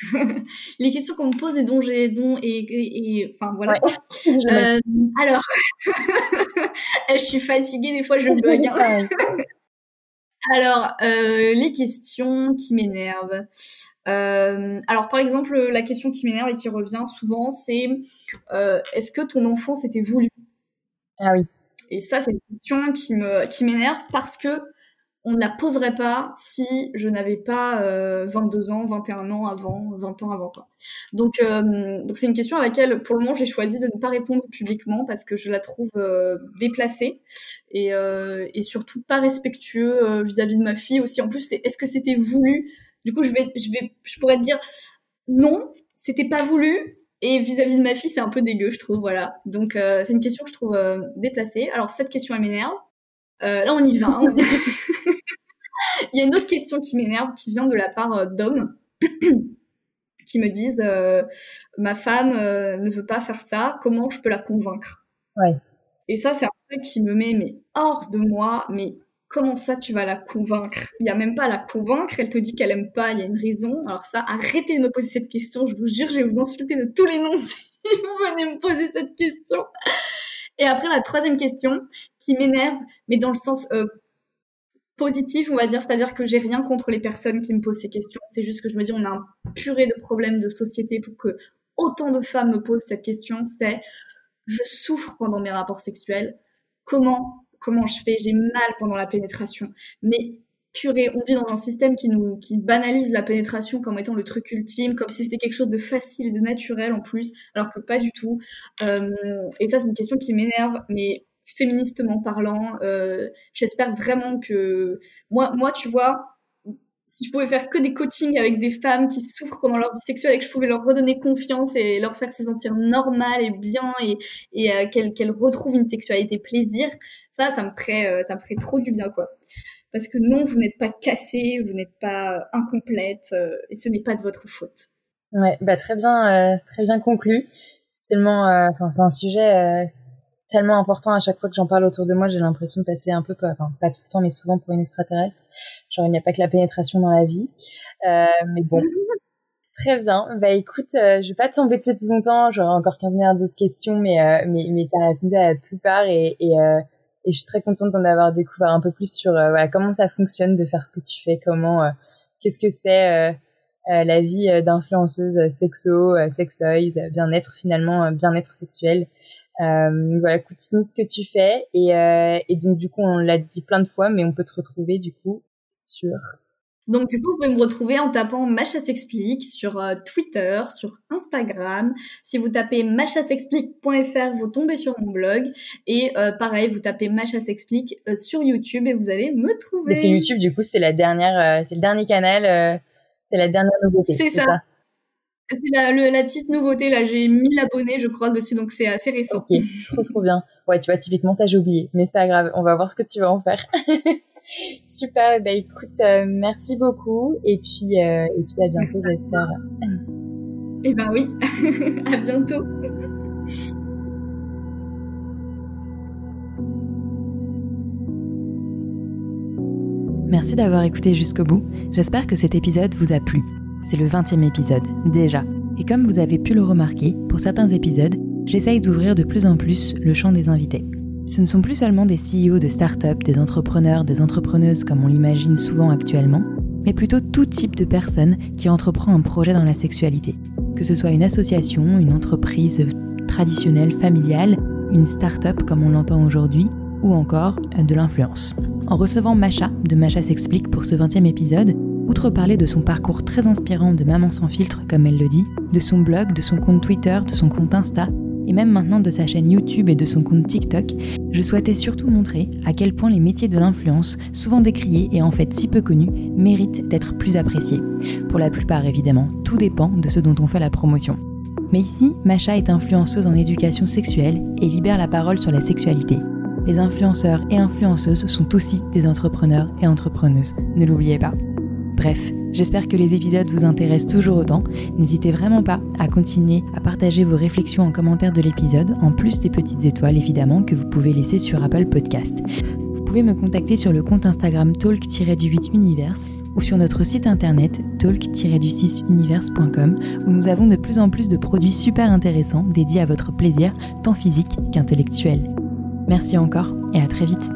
les questions qu'on me pose et dont j'ai dont et, enfin voilà. Euh, alors, je suis fatiguée des fois, je bug. Hein. alors, euh, les questions qui m'énervent. Euh, alors, par exemple, la question qui m'énerve et qui revient souvent, c'est est-ce que ton enfant s'était voulu Ah oui. Et ça, c'est une question qui me qui m'énerve parce que on ne la poserait pas si je n'avais pas euh, 22 ans, 21 ans avant, 20 ans avant quoi. Donc euh, donc c'est une question à laquelle pour le moment j'ai choisi de ne pas répondre publiquement parce que je la trouve euh, déplacée et, euh, et surtout pas respectueux vis-à-vis de ma fille aussi. En plus, est-ce que c'était voulu? Du coup, je vais je vais je pourrais te dire non, c'était pas voulu. Et vis-à-vis de ma fille, c'est un peu dégueu, je trouve, voilà. Donc, c'est une question que je trouve déplacée. Alors, cette question, elle m'énerve. Euh, là, on y va. Hein. Il y a une autre question qui m'énerve, qui vient de la part euh, d'hommes qui me disent euh, ma femme ne veut pas faire ça, comment je peux la convaincre? Ouais. Et ça, c'est un truc qui me met mais hors de moi. Mais comment ça, tu vas la convaincre? Il n'y a même pas à la convaincre. Elle te dit qu'elle aime pas. Il y a une raison. Alors ça, arrêtez de me poser cette question. Je vous jure, je vais vous insulter de tous les noms si vous venez me poser cette question. Et après, la troisième question qui m'énerve, mais dans le sens euh, positif, on va dire, c'est-à-dire que j'ai rien contre les personnes qui me posent ces questions. C'est juste que je me dis, on a un purée de problèmes de société pour que autant de femmes me posent cette question. C'est, je souffre pendant mes rapports sexuels. Comment, comment je fais? J'ai mal pendant la pénétration. Mais purée, on vit dans un système qui nous qui banalise la pénétration comme étant le truc ultime, comme si c'était quelque chose de facile et de naturel en plus, alors que pas du tout. Euh, et ça, c'est une question qui m'énerve, mais féministement parlant, euh, j'espère vraiment que moi, moi, tu vois, si je pouvais faire que des coachings avec des femmes qui souffrent pendant leur vie sexuelle et que je pouvais leur redonner confiance et leur faire se sentir normales et bien et, et euh, qu'elles retrouvent une sexualité plaisir, ça, ça me ferait, ça me ferait trop du bien, quoi parce que non, vous n'êtes pas cassé, vous n'êtes pas incomplète, euh, et ce n'est pas de votre faute. Ouais, bah très bien, euh, très bien conclu. C'est tellement, euh, enfin, c'est un sujet tellement important à chaque fois que j'en parle autour de moi, j'ai l'impression de passer un peu, enfin pas tout le temps, mais souvent pour une extraterrestre. Genre il n'y a pas que la pénétration dans la vie, mais bon. Très bien. Bah écoute, je vais pas t'embêter plus longtemps. J'aurai encore 15 milliards d'autres questions, mais mais mais t'as répondu à la plupart et, et et je suis très contente d'en avoir découvert un peu plus sur euh, voilà, comment ça fonctionne de faire ce que tu fais, comment, euh, qu'est-ce que c'est euh, la vie d'influenceuse sexo, sex toys, bien-être finalement, bien-être sexuel. Voilà, continue ce que tu fais et, et donc du coup on l'a dit plein de fois, mais on peut te retrouver du coup sur donc du coup, vous pouvez me retrouver en tapant Macha s'explique sur euh, Twitter, sur Instagram. Si vous tapez machasexplique.fr, vous tombez sur mon blog. Et euh, pareil, vous tapez Macha s'explique euh, sur YouTube et vous allez me trouver. Parce que YouTube, du coup, c'est la dernière, c'est le dernier canal, c'est la dernière nouveauté. C'est ça. C'est la, la, petite nouveauté là, j'ai 1000 abonnés je crois dessus donc c'est assez récent. Ok, trop trop bien. Ouais, tu vois typiquement ça j'ai oublié, mais c'est pas grave, on va voir ce que tu vas en faire. Super, bah écoute, euh, merci beaucoup et puis, euh, et puis à bientôt j'espère. Eh ben oui, à bientôt. Merci d'avoir écouté jusqu'au bout. J'espère que cet épisode vous a plu. C'est le 20e épisode, déjà. Et comme vous avez pu le remarquer, pour certains épisodes, j'essaye d'ouvrir de plus en plus le champ des invités. Ce ne sont plus seulement des CEO de start-up, des entrepreneurs, des entrepreneuses comme on l'imagine souvent actuellement, mais plutôt tout type de personne qui entreprend un projet dans la sexualité. Que ce soit une association, une entreprise traditionnelle, familiale, une start-up comme on l'entend aujourd'hui, ou encore de l'influence. En recevant Macha de Macha s'explique pour ce 20e épisode, outre parler de son parcours très inspirant de maman sans filtre comme elle le dit, de son blog, de son compte Twitter, de son compte Insta, et même maintenant de sa chaîne YouTube et de son compte TikTok, je souhaitais surtout montrer à quel point les métiers de l'influence, souvent décriés et en fait si peu connus, méritent d'être plus appréciés. Pour la plupart évidemment, tout dépend de ce dont on fait la promotion. Mais ici, Macha est influenceuse en éducation sexuelle et libère la parole sur la sexualité. Les influenceurs et influenceuses sont aussi des entrepreneurs et entrepreneuses, ne l'oubliez pas. Bref, j'espère que les épisodes vous intéressent toujours autant. N'hésitez vraiment pas à continuer à partager vos réflexions en commentaire de l'épisode, en plus des petites étoiles évidemment que vous pouvez laisser sur Apple Podcast. Vous pouvez me contacter sur le compte Instagram talk-du8universe ou sur notre site internet talk-du6univers.com où nous avons de plus en plus de produits super intéressants dédiés à votre plaisir tant physique qu'intellectuel. Merci encore et à très vite.